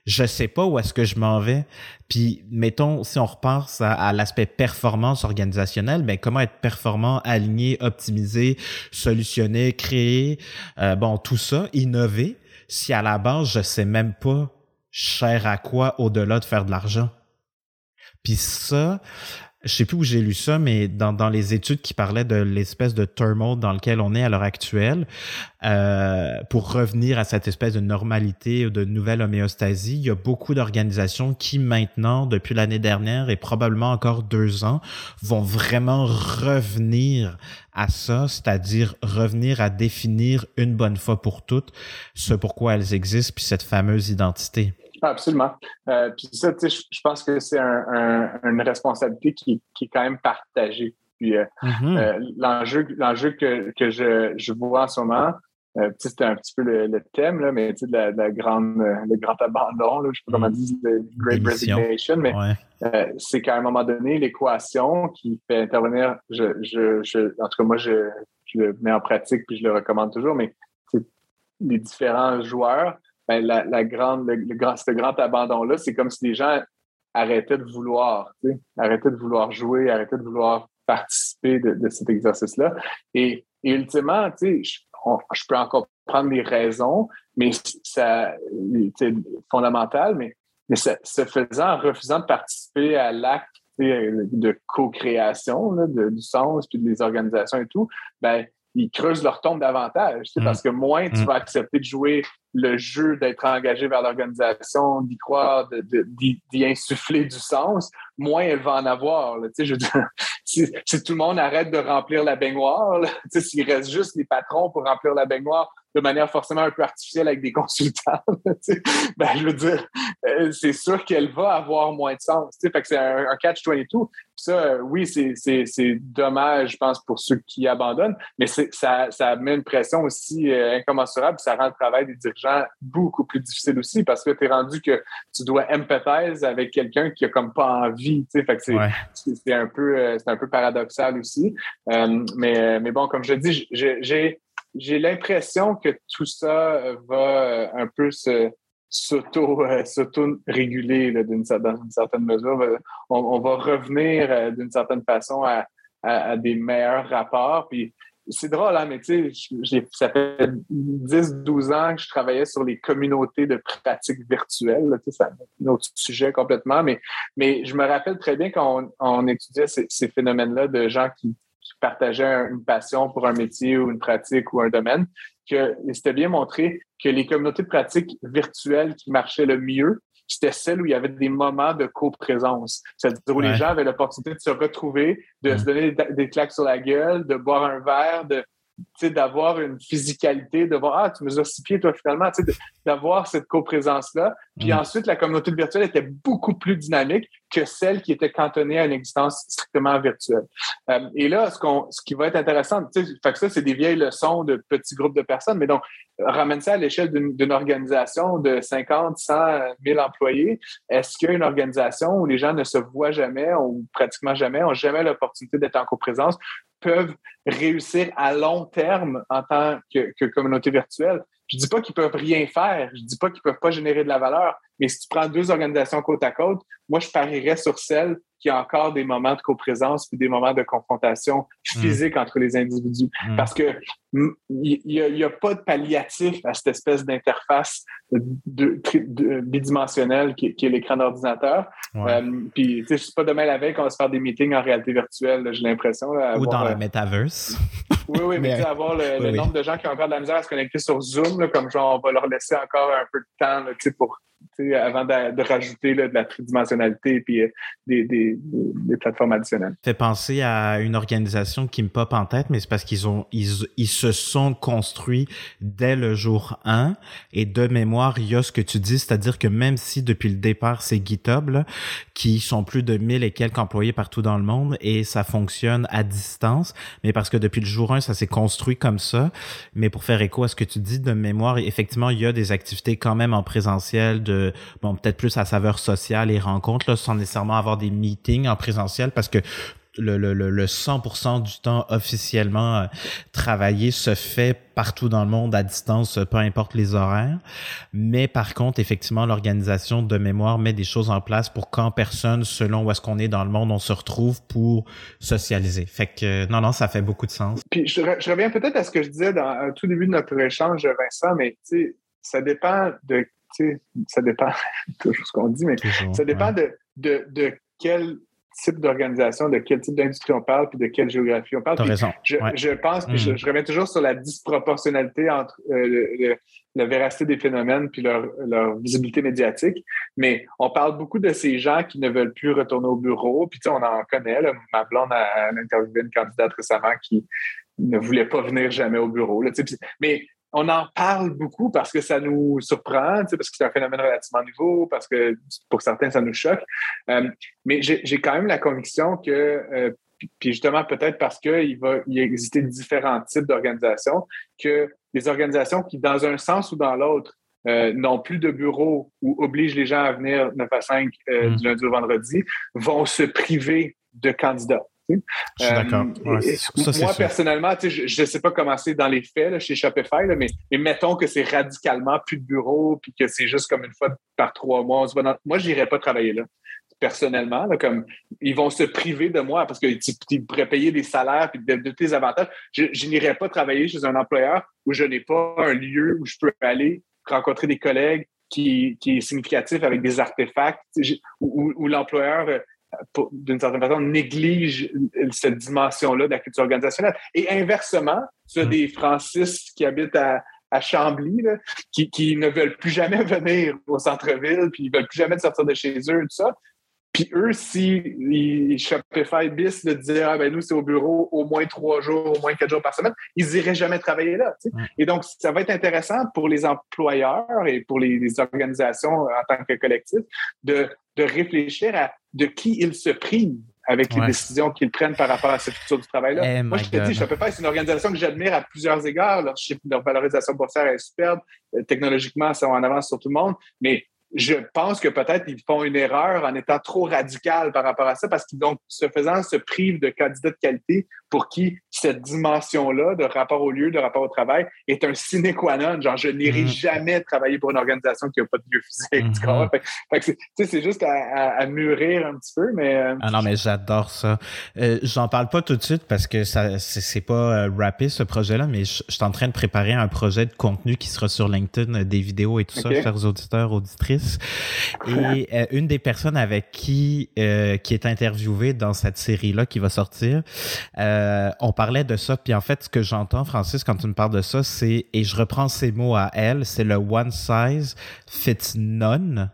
je sais pas où est-ce que je m'en vais. Puis, mettons, si on repense à, à l'aspect performance organisationnelle, ben comment être performant, aligné, optimisé, solutionner, créer, euh, bon, tout ça, innover, si à la base, je sais même pas cher à quoi au-delà de faire de l'argent. Puis ça, je sais plus où j'ai lu ça, mais dans, dans les études qui parlaient de l'espèce de turmoil dans lequel on est à l'heure actuelle, euh, pour revenir à cette espèce de normalité ou de nouvelle homéostasie, il y a beaucoup d'organisations qui maintenant, depuis l'année dernière et probablement encore deux ans, vont vraiment revenir à ça, c'est-à-dire revenir à définir une bonne fois pour toutes ce pourquoi elles existent, puis cette fameuse identité. Absolument. Euh, puis ça, tu sais, je pense que c'est un, un, une responsabilité qui, qui, est quand même partagée. Puis euh, Mhm. euh, l'enjeu, l'enjeu que, que je, je vois en ce moment, c'était un petit peu le, le thème, là, mais tu sais, de la, de la grande, le grand abandon, là, je sais pas comment dire, le Great Démission. Resignation, mais Ouais. c'est qu'à un moment donné, l'équation qui fait intervenir, je, je, je, en tout cas, moi, je, je le mets en pratique puis je le recommande toujours, mais c'est les différents joueurs, ben, la, la grande, le, grand, ce grand abandon-là, c'est comme si les gens arrêtaient de vouloir, arrêtaient de vouloir jouer, arrêtaient de vouloir participer de, de cet exercice-là. Et, et ultimement, tu sais, je, je peux encore prendre les raisons, mais ça, c'est fondamental, mais, mais ça, ce faisant, en refusant de participer à l'acte de co-création là, de- du sens, puis des organisations et tout, ben, ils creusent leur tombe davantage, tu sais, Mm. parce que moins tu Mm. vas accepter de jouer le jeu, d'être engagé vers l'organisation, d'y croire, d'y insuffler du sens, moins elle va en avoir. là. Tu sais, je veux dire, si, si tout le monde arrête de remplir la baignoire, s'il reste juste les patrons pour remplir la baignoire de manière forcément un peu artificielle avec des consultants, là, tu sais, ben, je veux dire, euh, c'est sûr qu'elle va avoir moins de sens. tu sais. Fait que c'est un, un catch-22. Puis Ça, euh, oui, c'est- c'est c'est dommage, je pense, pour ceux qui abandonnent, mais c'est- ça, ça met une pression aussi euh, incommensurable, ça rend le travail des dirigeants beaucoup plus difficile aussi, parce que tu es rendu que tu dois empathiser avec quelqu'un qui a comme pas envie. tu sais. Fait que c'est Ouais. c'est un peu euh, c'est un peu paradoxal aussi. Euh, mais, mais bon, comme je dis, j'ai- j'ai j'ai l'impression que tout ça euh, va euh, un peu se euh, s'auto-réguler dans une certaine mesure. On, va revenir d'une certaine façon à, des meilleurs rapports. Puis c'est drôle, hein, mais tu sais, ça fait 10-12 ans que je travaillais sur les communautés de pratiques virtuelles. C'est un autre sujet complètement, mais, je me rappelle très bien quand on, étudiait ces phénomènes-là de gens qui, qui partageaient un- une passion pour un métier ou une pratique ou un domaine, que c'était bien montré que les communautés de pratiques virtuelles qui marchaient le mieux, c'était celles où il y avait des moments de coprésence. C'est-à-dire où Ouais. les gens avaient l'opportunité de se retrouver, de Mm. se donner des, des claques sur la gueule, de boire un verre, de d'avoir une physicalité, de voir, ah, tu mesures six pieds, toi, finalement, d'avoir cette coprésence-là. Puis Mm. ensuite, la communauté virtuelle était beaucoup plus dynamique que celle qui était cantonnée à une existence strictement virtuelle. Euh, et là, ce, qu'on, ce qui va être intéressant, tu sais, fait que ça, c'est des vieilles leçons de petits groupes de personnes, mais donc, ramène ça à l'échelle d'une, d'une organisation de 50, 100, 1000 employés. Est-ce qu'il y a une organisation où les gens ne se voient jamais ou pratiquement jamais, ont jamais l'opportunité d'être en coprésence, peuvent réussir à long terme en tant que, communauté virtuelle? Je dis pas qu'ils peuvent rien faire, je dis pas qu'ils peuvent pas générer de la valeur, Mais si tu prends deux organisations côte à côte, moi, je parierais sur celle qui a encore des moments de coprésence puis des moments de confrontation hmm. physique entre les individus. Hmm. Parce que il n'y a, pas de palliatif à cette espèce d'interface bidimensionnelle qui, est l'écran d'ordinateur. Euh, puis, tu sais, pas demain la veille qu'on va se faire des meetings en réalité virtuelle, j'ai l'impression. Ou dans le euh, metaverse. oui, oui, mais, avoir le, nombre de gens qui ont encore de la misère à se connecter sur Zoom, comme genre, on va leur laisser encore un peu de temps sais pour avant de, rajouter de la tridimensionnalité et euh, des, des, des, plateformes additionnelles. Fait penser à une organisation qui me pop en tête, mais c'est parce qu'ils ont ils, ils, se sont construits dès le jour 1 et de mémoire, il y a ce que tu dis, c'est-à-dire que même si depuis le départ, c'est GitHub, là, qui sont plus de 1000 et quelques employés partout dans le monde et ça fonctionne à distance, mais parce que depuis le jour 1, ça s'est construit comme ça. Mais pour faire écho à ce que tu dis de mémoire, effectivement, il y a des activités quand même en présentiel bon peut-être plus à saveur sociale et rencontres là, sans nécessairement avoir des meetings en présentiel parce que le, le, le 100% du temps officiellement euh, travaillé se fait partout dans le monde à distance, peu importe les horaires. Mais par contre, effectivement, l'organisation de mémoire met des choses en place pour qu'en personne, selon où est-ce qu'on est dans le monde, on se retrouve pour socialiser. Fait que non, non, ça fait beaucoup de sens. Puis je, reviens peut-être à ce que je disais dans tout début de notre échange, Vincent, mais tu sais, ça dépend de ça dépend, toujours ce qu'on dit, mais ça dépend de, de, de quel type d'organisation, de quel type d'industrie on parle, puis de quelle géographie on parle. Raison. Je, je, pense, puis je, mm. je, reviens toujours sur la disproportionnalité entre euh, la véracité des phénomènes puis leur, leur, visibilité médiatique. Mais on parle beaucoup de ces gens qui ne veulent plus retourner au bureau. Puis tu sais, on en connaît. Là, ma blonde a, a interviewé une candidate récemment qui ne voulait pas venir jamais au bureau. Là, mais on en parle beaucoup parce que ça nous surprend, parce que c'est un phénomène relativement nouveau, parce que pour certains, ça nous choque. Euh, mais j'ai quand même la conviction que, euh, puis justement peut-être parce qu'il va y exister différents types d'organisations, que les organisations qui, dans un sens ou dans l'autre, euh, n'ont plus de bureau ou obligent les gens à venir 9 à 5 mm. du lundi au vendredi, vont se priver de candidats. Je suis d'accord. Euh, moi, personnellement, je ne sais pas comment c'est dans les faits chez Shopify, mais, mettons que c'est radicalement plus de bureau, puis que c'est juste comme une fois par trois mois. Moi, je n'irais pas travailler là personnellement, comme ils vont se priver de moi parce qu'ils pourraient payer des salaires et de, les avantages. Je, je n'irai pas travailler chez un employeur où je n'ai pas un lieu où je peux aller rencontrer des collègues qui, qui est significatif avec des artefacts, où l'employeur d'une certaine façon, néglige cette dimension-là de la culture organisationnelle. Et inversement, tu as mm. des Francis qui habitent à, à Chambly, qui, qui, ne veulent plus jamais venir au centre-ville, puis ils veulent plus jamais sortir de chez eux, tout ça. Puis eux, si les Shopify bis de dire ah ben nous c'est au bureau au moins trois jours, au moins quatre jours par semaine, ils n'iraient jamais travailler là. Et donc ça va être intéressant pour les employeurs et pour les, les organisations en tant que collectif de, de réfléchir à de qui ils se privent avec les décisions qu'ils prennent par rapport à cette futur du travail-là. Eh Moi, je te dis, Shopify, c'est une organisation que j'admire à plusieurs égards. Leur, leur valorisation boursière est superbe. Euh, technologiquement, c'est en avance sur tout le monde. Mais je pense que peut-être ils font une erreur en étant trop radical par rapport à ça parce qu'ils, donc, se faisant, se privent de candidats de qualité pour qui cette dimension-là de rapport au lieu, de rapport au travail est un sine qua non. Genre, je n'irai mm-hmm. jamais travailler pour une organisation qui n'a pas de lieu physique. Mm-hmm. c'est juste à, mûrir un petit peu, mais. Euh, ah non, mais j'adore ça. Euh, j'en parle pas tout de suite parce que ça, c'est, pas euh, rapide ce projet-là, mais je, suis en train de préparer un projet de contenu qui sera sur LinkedIn, des vidéos et tout ça, chers auditeurs, auditrices. Et une des personnes avec qui, qui est interviewée dans cette série-là qui va sortir, euh, on parlait de ça, puis en fait, ce que j'entends, Francis, quand tu me parles de ça, c'est, et je reprends ces mots à elle, c'est le one size fits none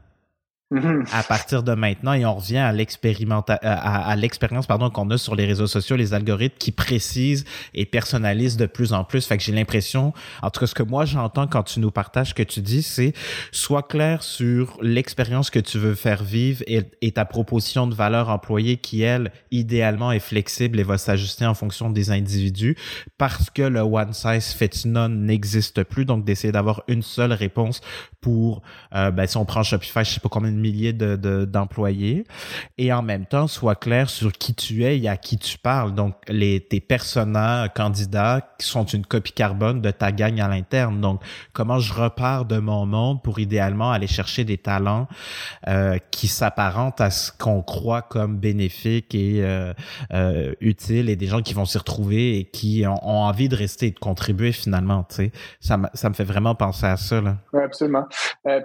à partir de maintenant et on revient à l'expérimentation à, l'expérience pardon qu'on a sur les réseaux sociaux les algorithmes qui précisent et personnalisent de plus en plus. Fait que j'ai l'impression en tout cas ce que moi j'entends quand tu nous partages ce que tu dis c'est sois clair sur l'expérience que tu veux faire vivre et, et, ta proposition de valeur employée qui elle idéalement est flexible et va s'ajuster en fonction des individus parce que le one size fits none n'existe plus. Donc d'essayer d'avoir une seule réponse pour euh, ben, si on prend Shopify je sais pas combien de milliers d'employés et en même temps sois clair sur qui tu es et à qui tu parles. Donc, les, tes personnages candidats sont une copie carbone de ta gagne à l'interne. Donc, comment je repars de mon monde pour idéalement aller chercher des talents euh, qui s'apparentent à ce qu'on croit comme bénéfique et euh, euh, utile et des gens qui vont s'y retrouver et qui ont, envie de rester et de contribuer finalement. Tu sais, ça, ça me fait vraiment penser à ça. Là. Oui, absolument.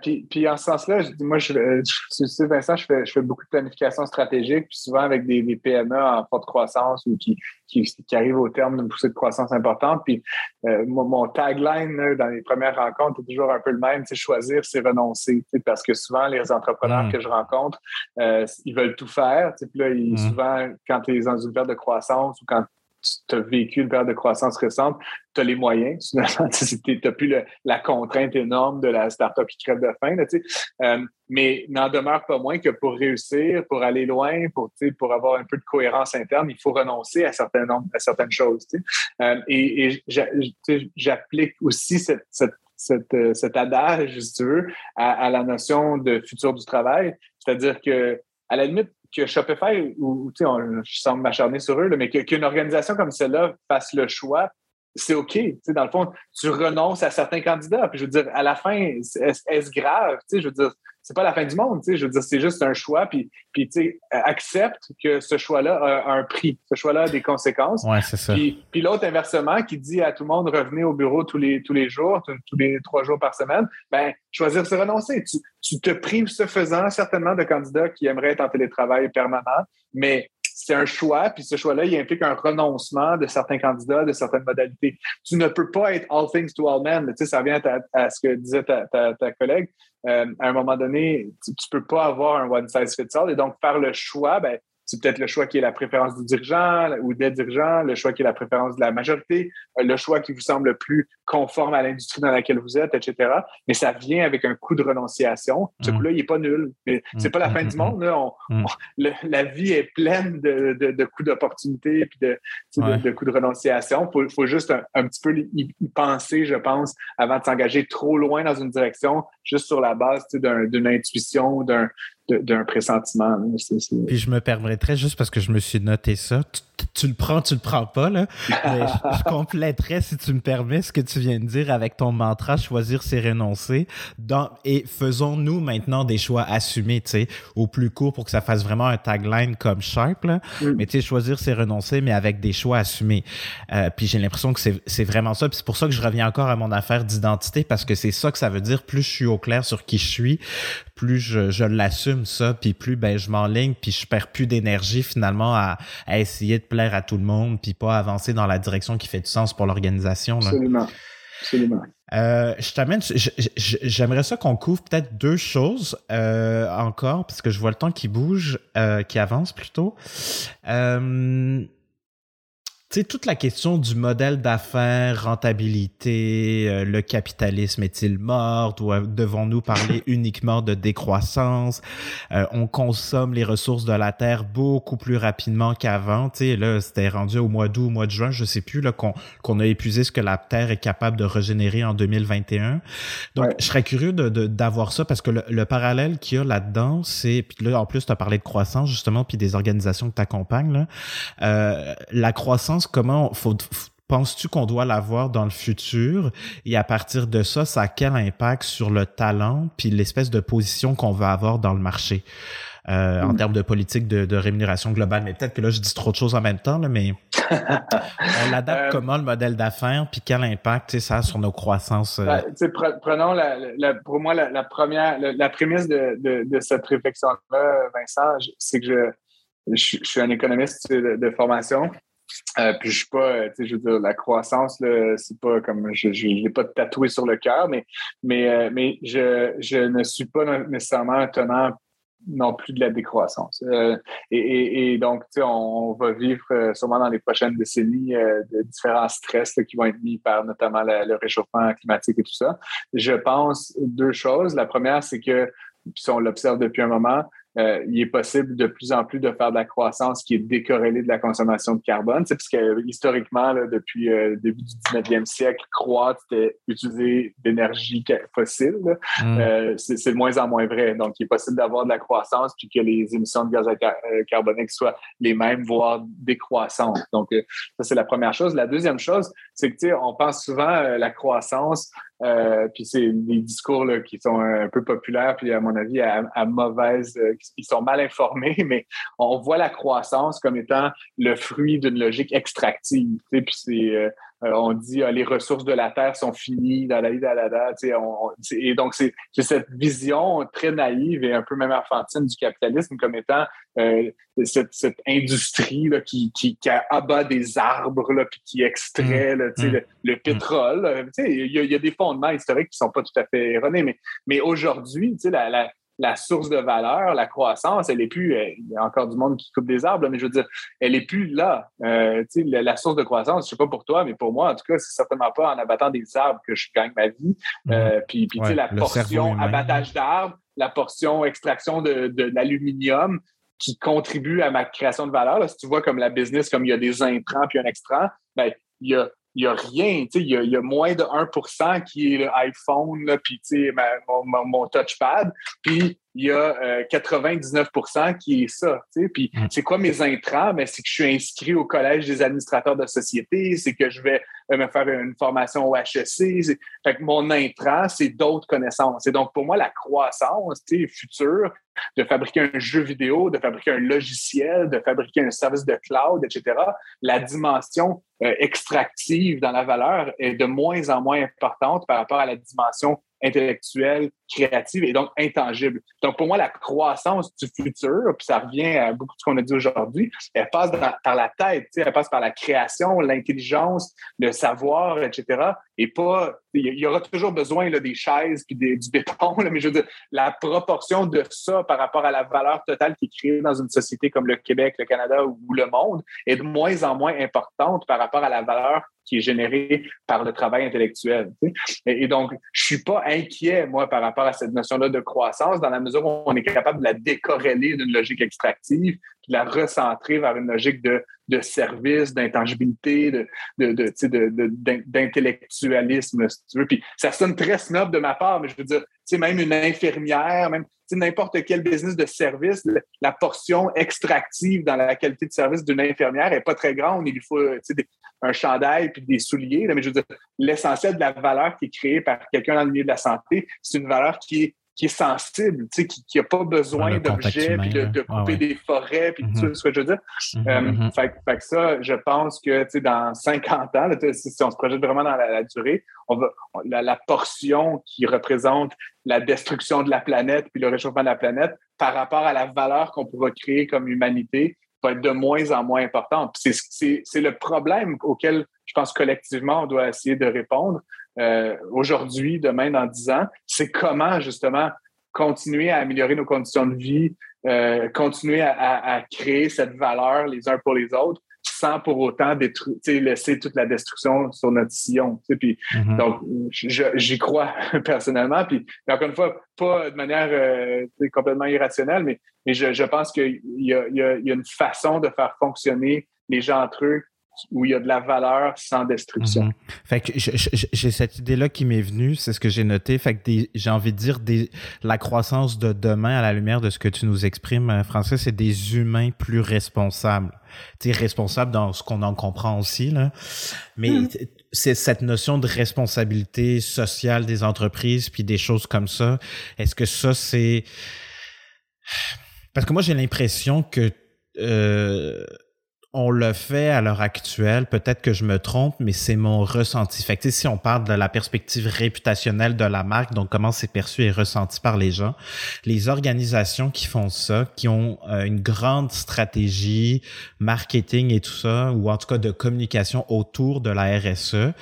Puis, puis en ce sens-là, moi, je, je, sais, Vincent, je fais, je fais beaucoup de planification stratégique, puis souvent avec des, des PME en forte croissance ou qui, qui, qui arrivent au terme d'une poussée de croissance importante. Puis euh, mon, tagline dans les premières rencontres est toujours un peu le même, c'est choisir, c'est renoncer. Parce que souvent, les entrepreneurs mm. que je rencontre, euh, ils veulent tout faire. Puis là, ils, mm. souvent, quand tu es dans une de croissance ou quand tu as vécu une période de croissance récente, tu as les moyens. Tu n'as plus la contrainte énorme de la startup qui crève de faim. euh, mais n'en demeure pas moins que pour réussir, pour aller loin, pour, pour avoir un peu de cohérence interne, il faut renoncer à, certains nombres, à certaines choses. Euh, et, et j'applique aussi cette, cette, cette, euh, cet adage, si tu veux, à, à la notion de futur du travail. C'est-à-dire que, à la limite, que Shopify, ou tu sais, je semble m'acharner sur eux, mais qu'une organisation comme celle-là fasse le choix, c'est OK. Tu sais, dans le fond, tu renonces à certains candidats. Puis je veux dire, à la fin, est-ce grave? Tu sais, je veux dire, c'est pas la fin du monde, tu sais. Je veux dire, c'est juste un choix, puis, puis tu sais, accepte que ce choix-là a un prix. Ce choix-là a des conséquences. Ouais, c'est ça. Puis, puis l'autre, inversement, qui dit à tout le monde revenez au bureau tous les, tous les jours, tous les trois jours par semaine, ben choisir, c'est renoncer. Tu, tu te prives ce faisant certainement de candidats qui aimeraient être en télétravail permanent, mais c'est un choix, puis ce choix-là, il implique un renoncement de certains candidats, de certaines modalités. Tu ne peux pas être all things to all men. Tu sais, ça vient à, ce que disait ta, collègue. Euh, à un moment donné, tu ne peux pas avoir un one size fits all. Et donc, faire le choix, ben, c'est peut-être le choix qui est la préférence du dirigeant ou des dirigeants, le choix qui est la préférence de la majorité, euh, le choix qui vous semble le plus conforme à l'industrie dans laquelle vous êtes, etc. Mais ça vient avec un coût de renonciation. Ce mmh. coût-là, il n'est pas nul. Mais c'est pas la fin du mmh. monde. La vie est pleine de, de, de coûts d'opportunité et de, de, coûts de renonciation. Il faut, juste un, petit peu y, penser, je pense, avant de s'engager trop loin dans une direction, juste sur la base d'une intuition, d'un d'un pressentiment. Puis je me permettrais, juste parce que je me suis noté ça, tu, le prends, tu le prends pas, là. Mais je, compléterais, si tu me permets, ce que tu viens de dire avec ton mantra, choisir, c'est renoncer. Dans, et faisons-nous maintenant des choix assumés, tu sais, au plus court pour que ça fasse vraiment un tagline comme Sharp, là. Mm. Mais tu sais, choisir, c'est renoncer, mais avec des choix assumés. Euh, puis j'ai l'impression que c'est vraiment ça. Puis c'est pour ça que je reviens encore à mon affaire d'identité, parce que c'est ça que ça veut dire. Plus je suis au clair sur qui je suis, plus je, je l'assume ça, puis plus ben je m'enligne, puis je perds plus d'énergie finalement à, à, essayer de plaire à tout le monde, puis pas avancer dans la direction qui fait du sens pour l'organisation. Absolument. Absolument. Euh, je t'amène, j'aimerais ça qu'on couvre peut-être deux choses euh, encore, parce que je vois le temps qui bouge, euh, qui avance plutôt. Euh, tu sais, toute la question du modèle d'affaires, rentabilité, euh, le capitalisme est-il mort? Devons-nous parler uniquement de décroissance? Euh, on consomme les ressources de la Terre beaucoup plus rapidement qu'avant. Tu sais, là, c'était rendu au mois d'août, au mois de juin, je sais plus, là, qu'on a épuisé ce que la Terre est capable de régénérer en 2021. Donc, je serais curieux d'avoir de, ça parce que le, parallèle qu'il y a là-dedans, c'est, puis là, en plus, tu as parlé de croissance, justement, puis des organisations que tu accompagnes, là. Euh, la croissance comment faut, penses-tu qu'on doit l'avoir dans le futur? Et à partir de ça, ça a quel impact sur le talent puis l'espèce de position qu'on va avoir dans le marché? Euh, en mm. termes de politique de, rémunération globale? Mais peut-être que là, je dis trop de choses en même temps, mais on adapte euh, comment le modèle d'affaires puis quel impact ça a sur nos croissances? Euh? Ben, prenons la, pour moi la, première, la, prémisse de, de cette réflexion-là, Vincent, c'est que je, je, suis un économiste de formation. Euh, puis je suis pas, euh, tu sais, je veux dire, la croissance, c'est pas comme, je ne l'ai pas tatoué sur le cœur, mais, mais, euh, mais je, je ne suis pas nécessairement un tenant non plus de la décroissance. et, et, donc, tu sais, on, va vivre sûrement dans les prochaines décennies de différents stress qui vont être mis par notamment le réchauffement climatique et tout ça. Je pense deux choses. La première, c'est que, puis on l'observe depuis un moment, euh, il est possible de plus en plus de faire de la croissance qui est décorrélée de la consommation de carbone. C'est parce que historiquement, depuis le début du 19e siècle, croître, c'était utiliser d'énergie fossile. Mm. c'est de moins en moins vrai. Donc, il est possible d'avoir de la croissance puis que les émissions de gaz à carbonique soient les mêmes, voire décroissantes. Donc, ça, c'est la première chose. La deuxième chose, c'est que, on pense souvent à la croissance euh, puis c'est des discours là, qui sont un peu populaires, puis à mon avis, à, mauvaise, euh, ils sont mal informés, mais on voit la croissance comme étant le fruit d'une logique extractive. Puis c'est euh, euh, on dit euh, les ressources de la Terre sont finies, da, da, da, da, et donc c'est cette vision très naïve et un peu même enfantine du capitalisme comme étant euh, cette, cette, industrie là, qui, qui, qui, abat des arbres là, puis qui extrait mmh. là, mmh. le, le, mmh. pétrole. Il y, y, a des fondements historiques qui sont pas tout à fait erronés, mais, mais aujourd'hui, la, la, la source de valeur, la croissance, elle est plus. Euh, il y a encore du monde qui coupe des arbres, mais je veux dire, elle est plus là. Euh, la, la, source de croissance, je sais pas pour toi, mais pour moi, en tout cas, c'est certainement pas en abattant des arbres que je gagne ma vie. Mhm. Euh, puis, puis sais, la portion abattage d'arbres, la portion extraction de, de, l'aluminium qui contribue à ma création de valeur. Là, si tu vois comme la business, comme il y a des intrants puis un extra, ben, il y a il n'y a rien. Il y a, il y a moins de 1% qui est l'iPhone, puis mon, mon, mon, touchpad. Puis il y a 99% euh, qui est ça. Puis mm. c'est quoi mes intrants? Ben, c'est que je suis inscrit au Collège des administrateurs de société, c'est que je vais me faire une formation au HEC. Fait que mon intrant, c'est d'autres connaissances. Et donc, pour moi, la croissance future, de fabriquer un jeu vidéo, de fabriquer un logiciel, de fabriquer un service de cloud, etc., la dimension euh, extractive dans la valeur est de moins en moins importante par rapport à la dimension intellectuelle, créative et donc intangible. Donc, pour moi, la croissance du futur, puis ça revient à beaucoup de ce qu'on a dit aujourd'hui, elle passe par la tête, elle passe par la création, l'intelligence, le savoir, etc. Et pas, il y aura toujours besoin des chaises puis du béton, mais je veux dire, la proportion de ça par rapport à la valeur totale qui est créée dans une société comme le Québec, le Canada ou le monde est de moins en moins importante par rapport à la valeur qui est générée par le travail intellectuel. Et, donc, je suis pas inquiet, moi, par rapport à cette notion-là de croissance, dans la mesure où on est capable de la décorréler d'une logique extractive, de la recentrer vers une logique de, de service, d'intangibilité, de, de, tu. Puis ça sonne très snob de ma part, mais je veux dire, même une infirmière, même n'importe quel business de service, la portion extractive dans la qualité de service d'une infirmière n'est pas très grande. Il faut un chandail puis des souliers. mais je veux dire, l'essentiel de la valeur qui est créée par quelqu'un dans le milieu de la santé, c'est une valeur qui est qui est sensible, qui n'a pas besoin d'objets, puis de, couper des forêts, puis tout mm-hmm. ce que je veux dire. Mm-hmm, euh, mm-hmm. fait, que ça, je pense que dans 50 ans, si, on se projette vraiment dans la, durée, on va, la, portion qui représente la destruction de la planète puis le réchauffement de la planète par rapport à la valeur qu'on pourra créer comme humanité va être de moins en moins importante. C'est le problème auquel je pense collectivement on doit essayer de répondre euh, aujourd'hui, demain, dans dix ans, c'est comment justement continuer à améliorer nos conditions de vie, euh, continuer à, créer cette valeur les uns pour les autres sans pour autant laisser toute la destruction sur notre sillon. Puis, mm-hmm. Donc, j'y crois personnellement. Puis, encore une fois, pas de manière euh, complètement irrationnelle, mais, mais je, je pense qu'il y, y a, une façon de faire fonctionner les gens entre eux où il y a de la valeur sans destruction. Mhm. Fait que j'ai cette idée-là qui m'est venue, c'est ce que j'ai noté. Fait que j'ai envie de dire des, la croissance de demain à la lumière de ce que tu nous exprimes, euh, Français, c'est des humains plus responsables. Tu responsables dans ce qu'on en comprend aussi, là. Mais mhm. c'est cette notion de responsabilité sociale des entreprises puis des choses comme ça. Est-ce que ça, c'est... Parce que moi, j'ai l'impression que... Euh, on le fait à l'heure actuelle, peut-être que je me trompe, mais c'est mon ressenti. Fait que, si on parle de la perspective réputationnelle de la marque, donc comment c'est perçu et ressenti par les gens, les organisations qui font ça, qui ont euh, une grande stratégie marketing et tout ça, ou en tout cas de communication autour de la RSE,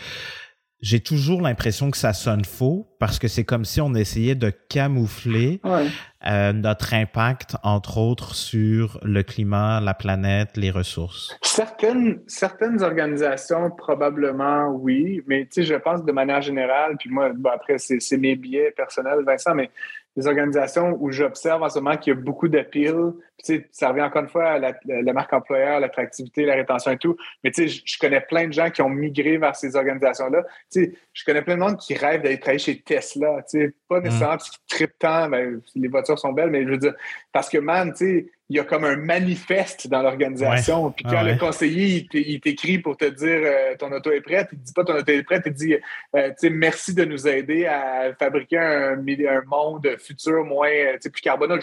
j'ai toujours l'impression que ça sonne faux parce que c'est comme si on essayait de camoufler euh, notre impact, entre autres, sur le climat, la planète, les ressources. Certaines, certaines organisations, probablement oui, mais tu sais, je pense de manière générale, puis moi, après, c'est mes biais personnels, Vincent, mais des organisations où j'observe en ce moment qu'il y a beaucoup d'appeal. Tu sais, ça revient encore une fois à la, marque employeur, l'attractivité, la rétention et tout. Mais tu sais, je, connais plein de gens qui ont migré vers ces organisations-là. Tu sais, je connais plein de monde qui rêvent d'aller travailler chez Tesla. Tu sais, pas nécessairement mm. parce qu'ils trippent tant, ben, les voitures sont belles, mais je veux dire, parce que man, tu sais, il y a comme un manifeste dans l'organisation. Puis quand le conseiller, il t'écrit pour te dire euh, ton auto est prête, il ne dit pas ton auto est prête, il dit euh, merci de nous aider à fabriquer un, un monde futur moins euh, plus carboneux.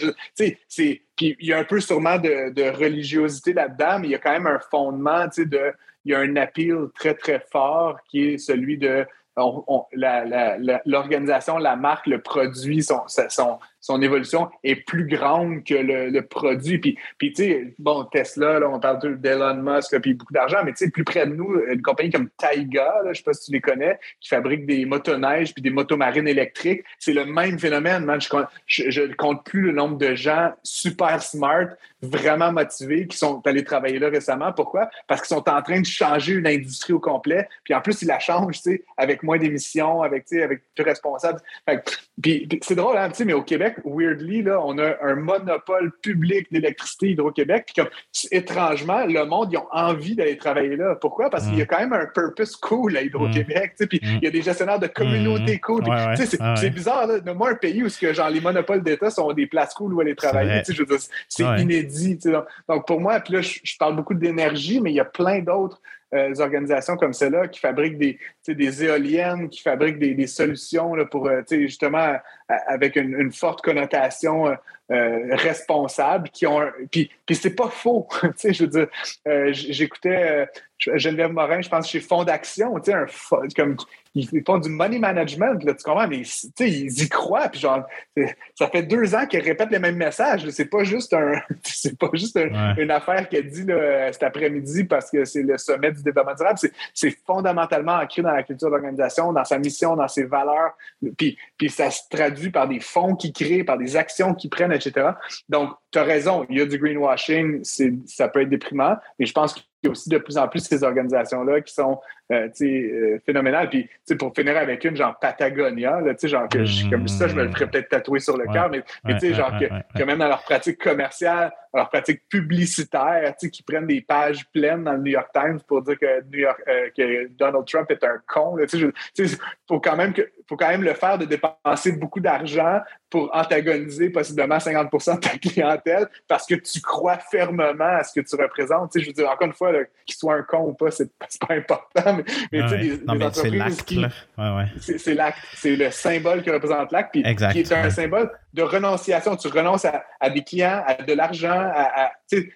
Puis il y a un peu sûrement de, religiosité là-dedans, mais il y a quand même un fondement de. Il y a un appeal très, très fort qui est celui de l'organisation, la, marque, le produit, son, son, son évolution est plus grande que le, produit. Puis, puis tu sais, bon, Tesla, là, on parle d'Elon Musk, puis beaucoup d'argent, mais tu sais, plus près de nous, une compagnie comme Taiga, je ne sais pas si tu les connais, qui fabrique des motoneiges puis des motomarines électriques, c'est le même phénomène, man. Je, ne compte plus le nombre de gens super smart, vraiment motivés, qui sont allés travailler là récemment. Pourquoi? Parce qu'ils sont en train de changer une industrie au complet. Puis en plus, ils la changent, tu sais, avec moins d'émissions, avec, tu sais, avec plus responsable. puis, puis c'est drôle, hein, tu sais, mais au Québec, weirdly, là, on a un monopole public d'électricité Hydro-Québec. Puis comme, étrangement, le monde, ils ont envie d'aller travailler là. Pourquoi? Parce qu'il y a mm. quand même un purpose cool à Hydro-Québec. Mm. Puis il y a des gestionnaires de communautés mm. cool. c'est bizarre, là. Moi, un pays où que, genre, les monopoles d'État sont des places cool où aller travailler. C'est inédit. Donc, pour moi, puis là, je parle beaucoup d'énergie, mais il y a plein d'autres euh, organisations comme celle-là qui fabriquent des, éoliennes, qui fabriquent des, solutions pour euh, justement avec une, forte connotation euh, responsable, qui ont puis, puis c'est pas faux. je veux dire, j'écoutais Geneviève Morin, je pense, chez Fonds d'Action, tu sais, un, comme ils font du money management, là, tu comprends, mais ils y croient, puis genre, ça fait deux ans qu'ils répètent les mêmes messages. C'est pas juste un, c'est pas juste une affaire qu'elle dit là, cet après-midi parce que c'est le sommet du développement durable. C'est fondamentalement ancré dans la culture d'organisation, dans sa mission, dans ses valeurs, puis, puis ça se traduit par des fonds qu'ils créent, par des actions qu'ils prennent, etc. Donc, tu as raison, il y a du greenwashing, ça peut être déprimant, mais je pense qu'il y a aussi de plus en plus ces organisations-là qui sont euh, euh, phénoménales. Puis pour finir avec une, genre Patagonia, là, genre que je, comme ça, je me le ferais peut-être tatouer sur le cœur, mais, tu sais, genre que, même dans leur pratique commerciale, leur pratique publicitaire, qui prennent des pages pleines dans le New York Times pour dire que, New York, euh, que Donald Trump est un con. Il faut quand même faut quand même le faire de dépenser beaucoup d'argent pour antagoniser possiblement 50% de ta clientèle parce que tu crois fermement à ce que tu représentes. je veux dire, encore une fois, qu'il soit un con ou pas, c'est pas important. Mais, c'est l'acte. C'est l'acte. C'est le symbole qui représente l'acte, puis qui est un symbole de renonciation. Tu renonces à, des clients, à de l'argent. À,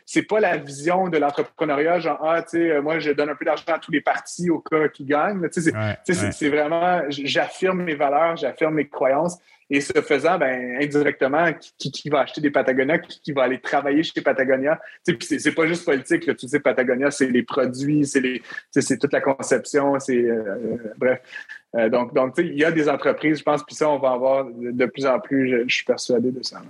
c'est pas la vision de l'entrepreneuriat, genre, ah, tu sais, moi, je donne un peu d'argent à tous les partis au cas qu'ils gagnent. C'est vraiment, j'affirme mes valeurs, j'affirme mes croyances. Et ce faisant, ben, indirectement, qui, qui, va acheter des Patagonia, qui, qui, va aller travailler chez Patagonia. C'est pas juste politique, là, tu sais, Patagonia, c'est les produits, c'est toute la conception, c'est euh, euh, bref. Euh, donc, donc il y a des entreprises, je pense, puis ça, on va avoir de plus en plus, je, suis persuadé de ça.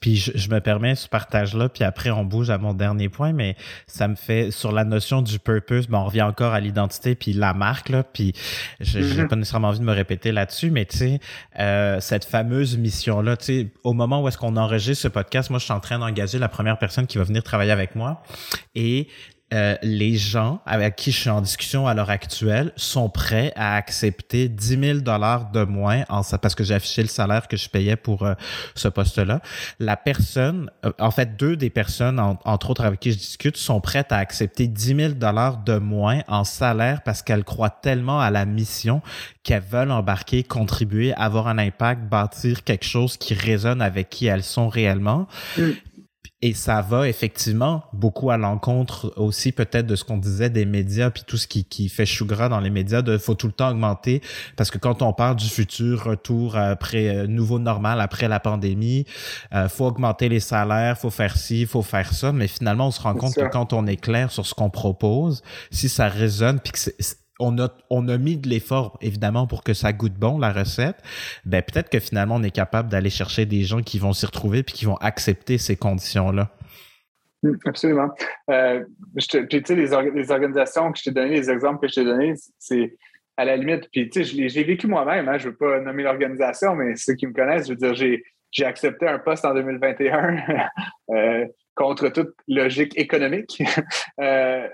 Puis je, me permets ce partage-là, puis après, on bouge à mon dernier point, mais ça me fait, sur la notion du purpose, ben, on revient encore à l'identité, puis la marque, là, puis je n'ai mm-hmm. pas nécessairement envie de me répéter là-dessus, mais tu sais, euh, cette fameuse mission-là, tu sais, au moment où est-ce qu'on enregistre ce podcast, moi, je suis en train d'engager la première personne qui va venir travailler avec moi, et euh, les gens avec qui je suis en discussion à l'heure actuelle sont prêts à accepter 10 000 dollars de moins en, parce que j'ai affiché le salaire que je payais pour euh, ce poste-là. La personne, euh, en fait, deux des personnes, entre autres avec qui je discute, sont prêtes à accepter 10 000 dollars de moins en salaire parce qu'elles croient tellement à la mission qu'elles veulent embarquer, contribuer, avoir un impact, bâtir quelque chose qui résonne avec qui elles sont réellement. Mm. Et ça va effectivement beaucoup à l'encontre aussi peut-être de ce qu'on disait des médias puis tout ce qui, qui fait chou gras dans les médias de faut tout le temps augmenter. Parce que quand on parle du futur retour après euh, nouveau normal après la pandémie, euh, faut augmenter les salaires, faut faire ci, faut faire ça, mais finalement on se rend compte que quand on est clair sur ce qu'on propose, si ça résonne puis que c'est on a, on a mis de l'effort, évidemment, pour que ça goûte bon, la recette, ben peut-être que finalement, on est capable d'aller chercher des gens qui vont s'y retrouver puis qui vont accepter ces conditions-là. Mm, absolument. Euh, tu sais, les, organisations que je t'ai données, les exemples que je t'ai donnés, c'est à la limite, puis tu sais, j'ai vécu moi-même, hein, je ne veux pas nommer l'organisation, mais ceux qui me connaissent, je veux dire, j'ai j'ai accepté un poste en 2021 contre toute logique économique. Euh,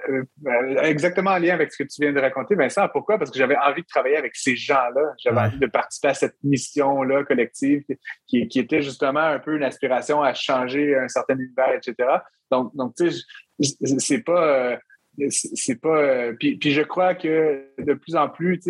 euh, exactement en lien avec ce que tu viens de raconter, Vincent. Pourquoi? Parce que j'avais envie de travailler avec ces gens-là. J'avais envie de participer à cette mission-là collective qui, qui, était justement un peu une aspiration à changer un certain univers, etc. Donc, donc tu sais, c'est pas... Euh, c'est pas. Euh, puis, je crois que de plus en plus,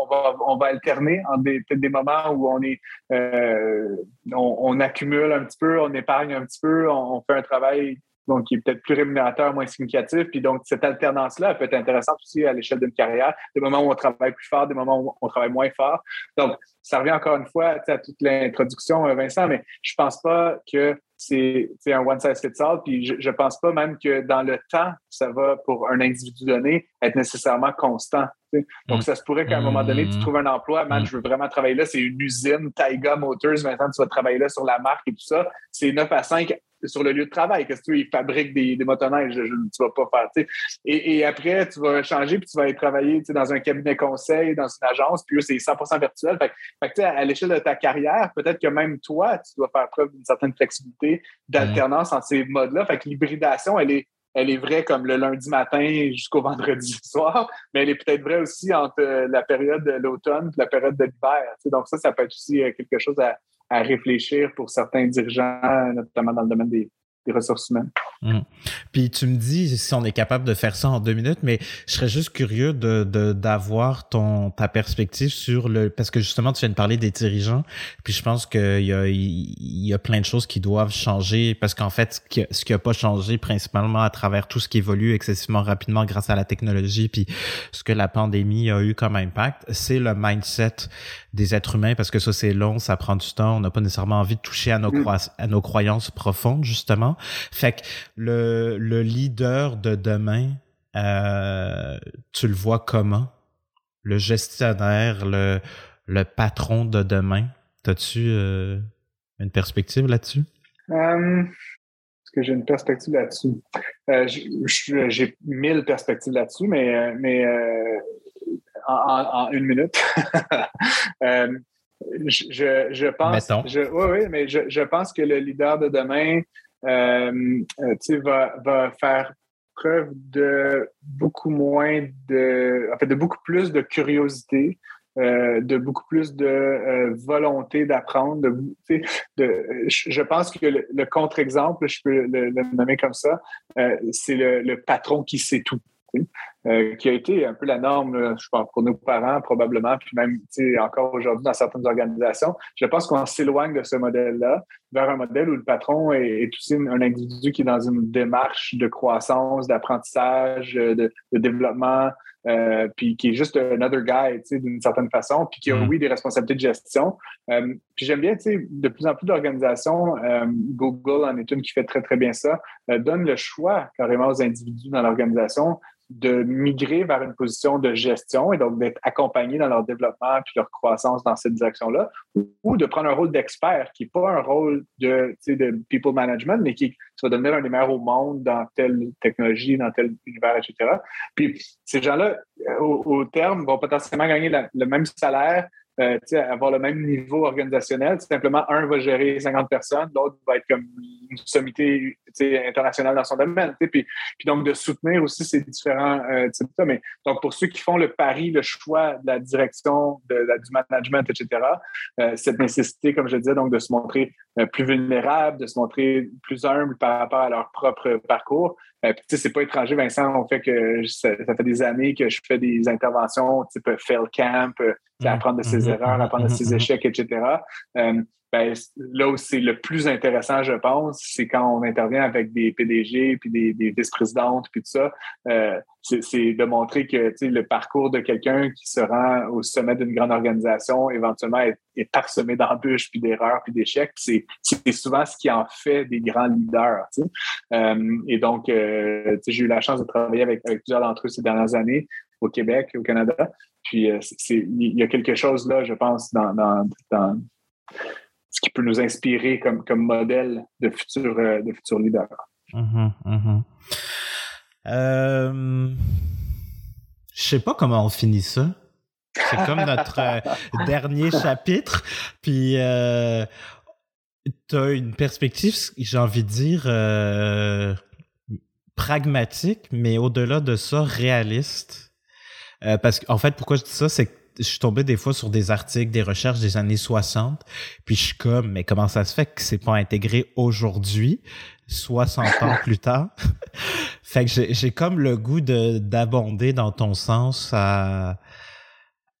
on va, on va alterner en des, peut-être des moments où on est, euh, on, accumule un petit peu, on épargne un petit peu, on, fait un travail donc qui est peut-être plus rémunérateur, moins significatif. Puis donc, cette alternance-là peut être intéressante aussi à l'échelle d'une carrière, des moments où on travaille plus fort, des moments où on travaille moins fort. Donc, ça revient encore une fois à toute l'introduction, euh, Vincent, mais je pense pas que c'est un one size fits all. Puis je, je pense pas même que dans le temps, ça va pour un individu donné être nécessairement constant. Donc, ça se pourrait qu'à un moment donné, tu trouves un emploi, man, je veux vraiment travailler là, c'est une usine, Taiga Motors, maintenant tu vas travailler là sur la marque et tout ça. C'est 9 à 5 sur le lieu de travail. Qu'est-ce que tu ils fabriquent des, des motoneiges, je, tu vas pas faire. Et, et, après, tu vas changer puis tu vas aller travailler dans un cabinet conseil, dans une agence, puis c'est 100% virtuel. Fait, fait à l'échelle de ta carrière, peut-être que même toi, tu dois faire preuve d'une certaine flexibilité, d'alternance entre ces modes-là. Fait que l'hybridation, elle est elle est vraie comme le lundi matin jusqu'au vendredi soir, mais elle est peut-être vraie aussi entre la période de l'automne et la période de l'hiver. Donc ça, ça peut être aussi euh, quelque chose à, à réfléchir pour certains dirigeants, notamment dans le domaine des, ressources humaines. Hum. Puis tu me dis si on est capable de faire ça en deux minutes, mais je serais juste curieux de d'avoir ton ta perspective sur le parce que justement tu viens de parler des dirigeants, puis je pense qu'il y a il y a plein de choses qui doivent changer parce qu'en fait ce qui, a pas changé principalement à travers tout ce qui évolue excessivement rapidement grâce à la technologie puis ce que la pandémie a eu comme impact, c'est le mindset des êtres humains parce que ça c'est long, ça prend du temps, on n'a pas nécessairement envie de toucher à nos, mm. à nos croyances profondes justement. Fait que le, le leader de demain, euh, tu le vois comment? Le gestionnaire, le, le patron de demain, as-tu euh, une perspective là-dessus? Euh, est-ce que j'ai une perspective là-dessus? j'ai mille perspectives là-dessus, mais, mais en, une minute. Je, je, pense. Je, oui, oui, mais je, je, pense que le leader de demain euh, euh va, va faire preuve de beaucoup moins de. En fait, de beaucoup plus de curiosité. Euh, de beaucoup plus de volonté d'apprendre. De, de, je pense que le, contre-exemple, je peux le, nommer comme ça, c'est le, le, patron qui sait tout. Euh, qui a été un peu la norme, je pense, pour nos parents probablement, puis même encore aujourd'hui dans certaines organisations. Je pense qu'on s'éloigne de ce modèle-là vers un modèle où le patron est, aussi un individu qui est dans une démarche de croissance, d'apprentissage, de, développement, euh, puis qui est juste un other guy, d'une certaine façon, puis qui a, mm. oui, des responsabilités de gestion. Euh, puis j'aime bien, tu sais, de plus en plus d'organisations, Google en est une qui fait très, très bien ça, donne le choix carrément aux individus dans l'organisation de migrer vers une position de gestion et donc d'être accompagné dans leur développement puis leur croissance dans cette direction-là, ou de prendre un rôle d'expert qui n'est pas un rôle de, de people management, mais qui, va devenir un des meilleurs au monde dans telle technologie, dans tel univers, etc. Puis ces gens-là, au, terme, vont potentiellement gagner le même salaire euh, avoir le même niveau organisationnel. Simplement, un va gérer 50 personnes, l'autre va être comme une sommité internationale dans son domaine. Puis, puis donc, de soutenir aussi ces différents euh, types de Mais donc, pour ceux qui font le pari, le choix de la direction, du management, etc., euh, cette nécessité, comme je disais, donc de se montrer euh, plus vulnérable, de se montrer plus humble par rapport à leur propre parcours. Euh, c'est pas étranger, Vincent, on fait que ça, fait des années que je fais des interventions type fail camp, mmh. apprendre de ses mmh. erreurs, apprendre de ses mmh. échecs, etc. Ben, là où c'est le plus intéressant, je pense, c'est quand on intervient avec des PDG, puis des, vice-présidentes, puis tout ça. Euh, c'est de montrer que le parcours de quelqu'un qui se rend au sommet d'une grande organisation, éventuellement, est, parsemé d'embûches, puis d'erreurs, puis d'échecs. C'est souvent ce qui en fait des grands leaders. Euh, et donc, euh, j'ai eu la chance de travailler avec, plusieurs d'entre eux ces dernières années au Québec, au Canada. Puis, il y a quelque chose là, je pense, dans ce qui peut nous inspirer comme, comme modèle de futurs euh, de futur leaders. Mm-hmm, mm-hmm. Euh, je sais pas comment on finit ça. C'est comme notre euh, dernier chapitre. Puis tu as une perspective, j'ai envie de dire, euh, pragmatique, mais au-delà de ça, réaliste. Euh, parce qu'en fait, pourquoi je dis ça, c'est que je suis tombé des fois sur des articles, des recherches des années 60, puis je suis comme, mais comment ça se fait que c'est pas intégré aujourd'hui, 60 ans plus tard? fait que j'ai comme le goût de d'abonder dans ton sens à,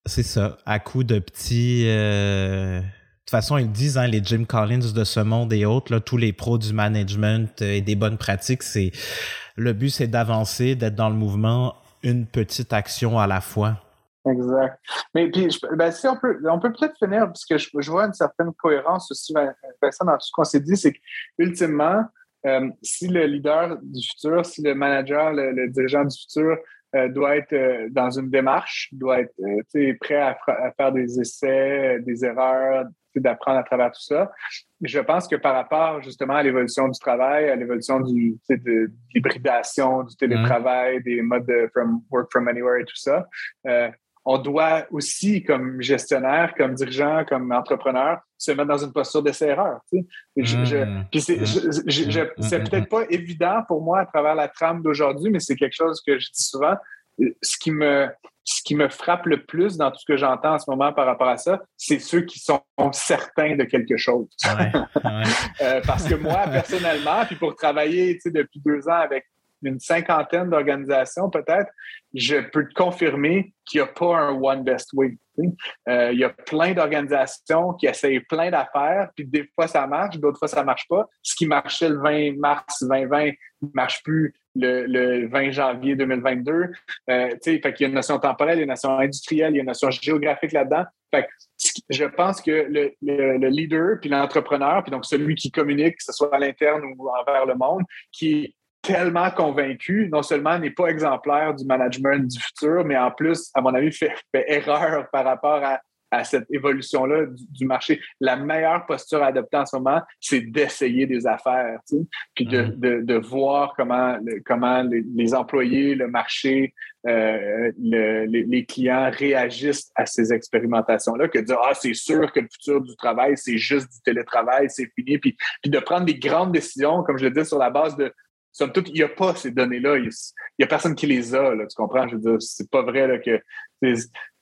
c'est ça, à coup de petits, euh, de toute façon, ils disent, hein, les Jim Collins de ce monde et autres, là, tous les pros du management et des bonnes pratiques, c'est le but, c'est d'avancer, d'être dans le mouvement, une petite action à la fois. Exact. Mais puis, ben, si on peut, on peut peut-être finir, parce que je, vois une certaine cohérence aussi, Vincent, dans tout ce qu'on s'est dit, c'est qu'ultimement, euh, si le leader du futur, si le manager, le, dirigeant du futur euh, doit être euh, dans une démarche, doit être prêt à, faire des essais, des erreurs, d'apprendre à travers tout ça. Je pense que par rapport justement à l'évolution du travail, à l'évolution du, de, l'hybridation, du télétravail, des modes de from work from anywhere et tout ça, euh, on doit aussi, comme gestionnaire, comme dirigeant, comme entrepreneur, se mettre dans une posture d'essai-erreur. Tu sais. Mmh. Puis c'est, mmh. c'est peut-être pas évident pour moi à travers la trame d'aujourd'hui, mais c'est quelque chose que je dis souvent. Ce qui me, ce qui me frappe le plus dans tout ce que j'entends en ce moment par rapport à ça, c'est ceux qui sont certains de quelque chose. Euh, parce que moi, personnellement, puis pour travailler depuis deux ans avec une cinquantaine d'organisations peut-être, je peux te confirmer qu'il n'y a pas un one best way. Euh, il y a plein d'organisations qui essayent plein d'affaires, puis des fois ça marche, d'autres fois ça marche pas. Ce qui marchait le 20 mars 2020 ne marche plus le, 20 janvier 2022. Euh, fait qu'il y a une notion temporelle, il y a une notion industrielle, il y a une notion géographique là-dedans. Fait je pense que le, le leader, puis l'entrepreneur, puis donc celui qui communique, que ce soit à l'interne ou envers le monde, qui tellement convaincu, non seulement n'est pas exemplaire du management du futur, mais en plus, à mon avis, fait, erreur par rapport à, cette évolution-là du, marché. La meilleure posture à adopter en ce moment, c'est d'essayer des affaires, puis mm-hmm. de, voir comment, comment les, employés, le marché, euh, les, clients réagissent à ces expérimentations-là, que de dire, ah, c'est sûr que le futur du travail, c'est juste du télétravail, c'est fini, puis, puis de prendre des grandes décisions, comme je le dis, sur la base de somme toute, il n'y a pas ces données-là. Il n'y a, personne qui les a, tu comprends? Je veux dire, c'est pas vrai que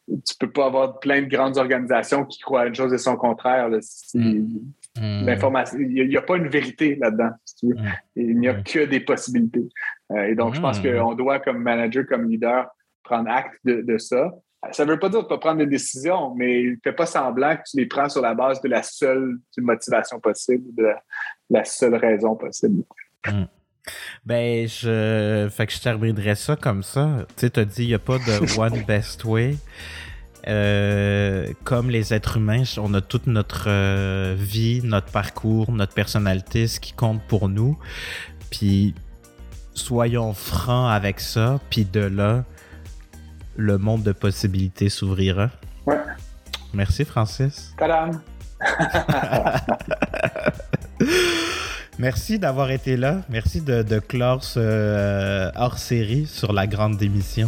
tu peux pas avoir plein de grandes organisations qui croient à une chose et son contraire. Mm. Mm. L'information, il n'y a, pas une vérité là-dedans, mm. Il n'y a que des possibilités. Euh, et donc, je pense qu'on doit, comme manager, comme leader, prendre acte de, ça. Ça ne veut pas dire de ne pas prendre des décisions, mais ne fais pas semblant que tu les prends sur la base de la seule motivation possible, de la, seule raison possible. Ben, je. Fait que je terminerais ça comme ça. Tu sais, t'as dit, il n'y a pas de one best way. Euh, comme les êtres humains, on a toute notre euh, vie, notre parcours, notre personnalité, ce qui compte pour nous. Puis, soyons francs avec ça. Puis de là, le monde de possibilités s'ouvrira. Ouais. Merci, Francis. Tadam! Merci d'avoir été là. Merci de, clore ce euh, hors-série sur la grande démission.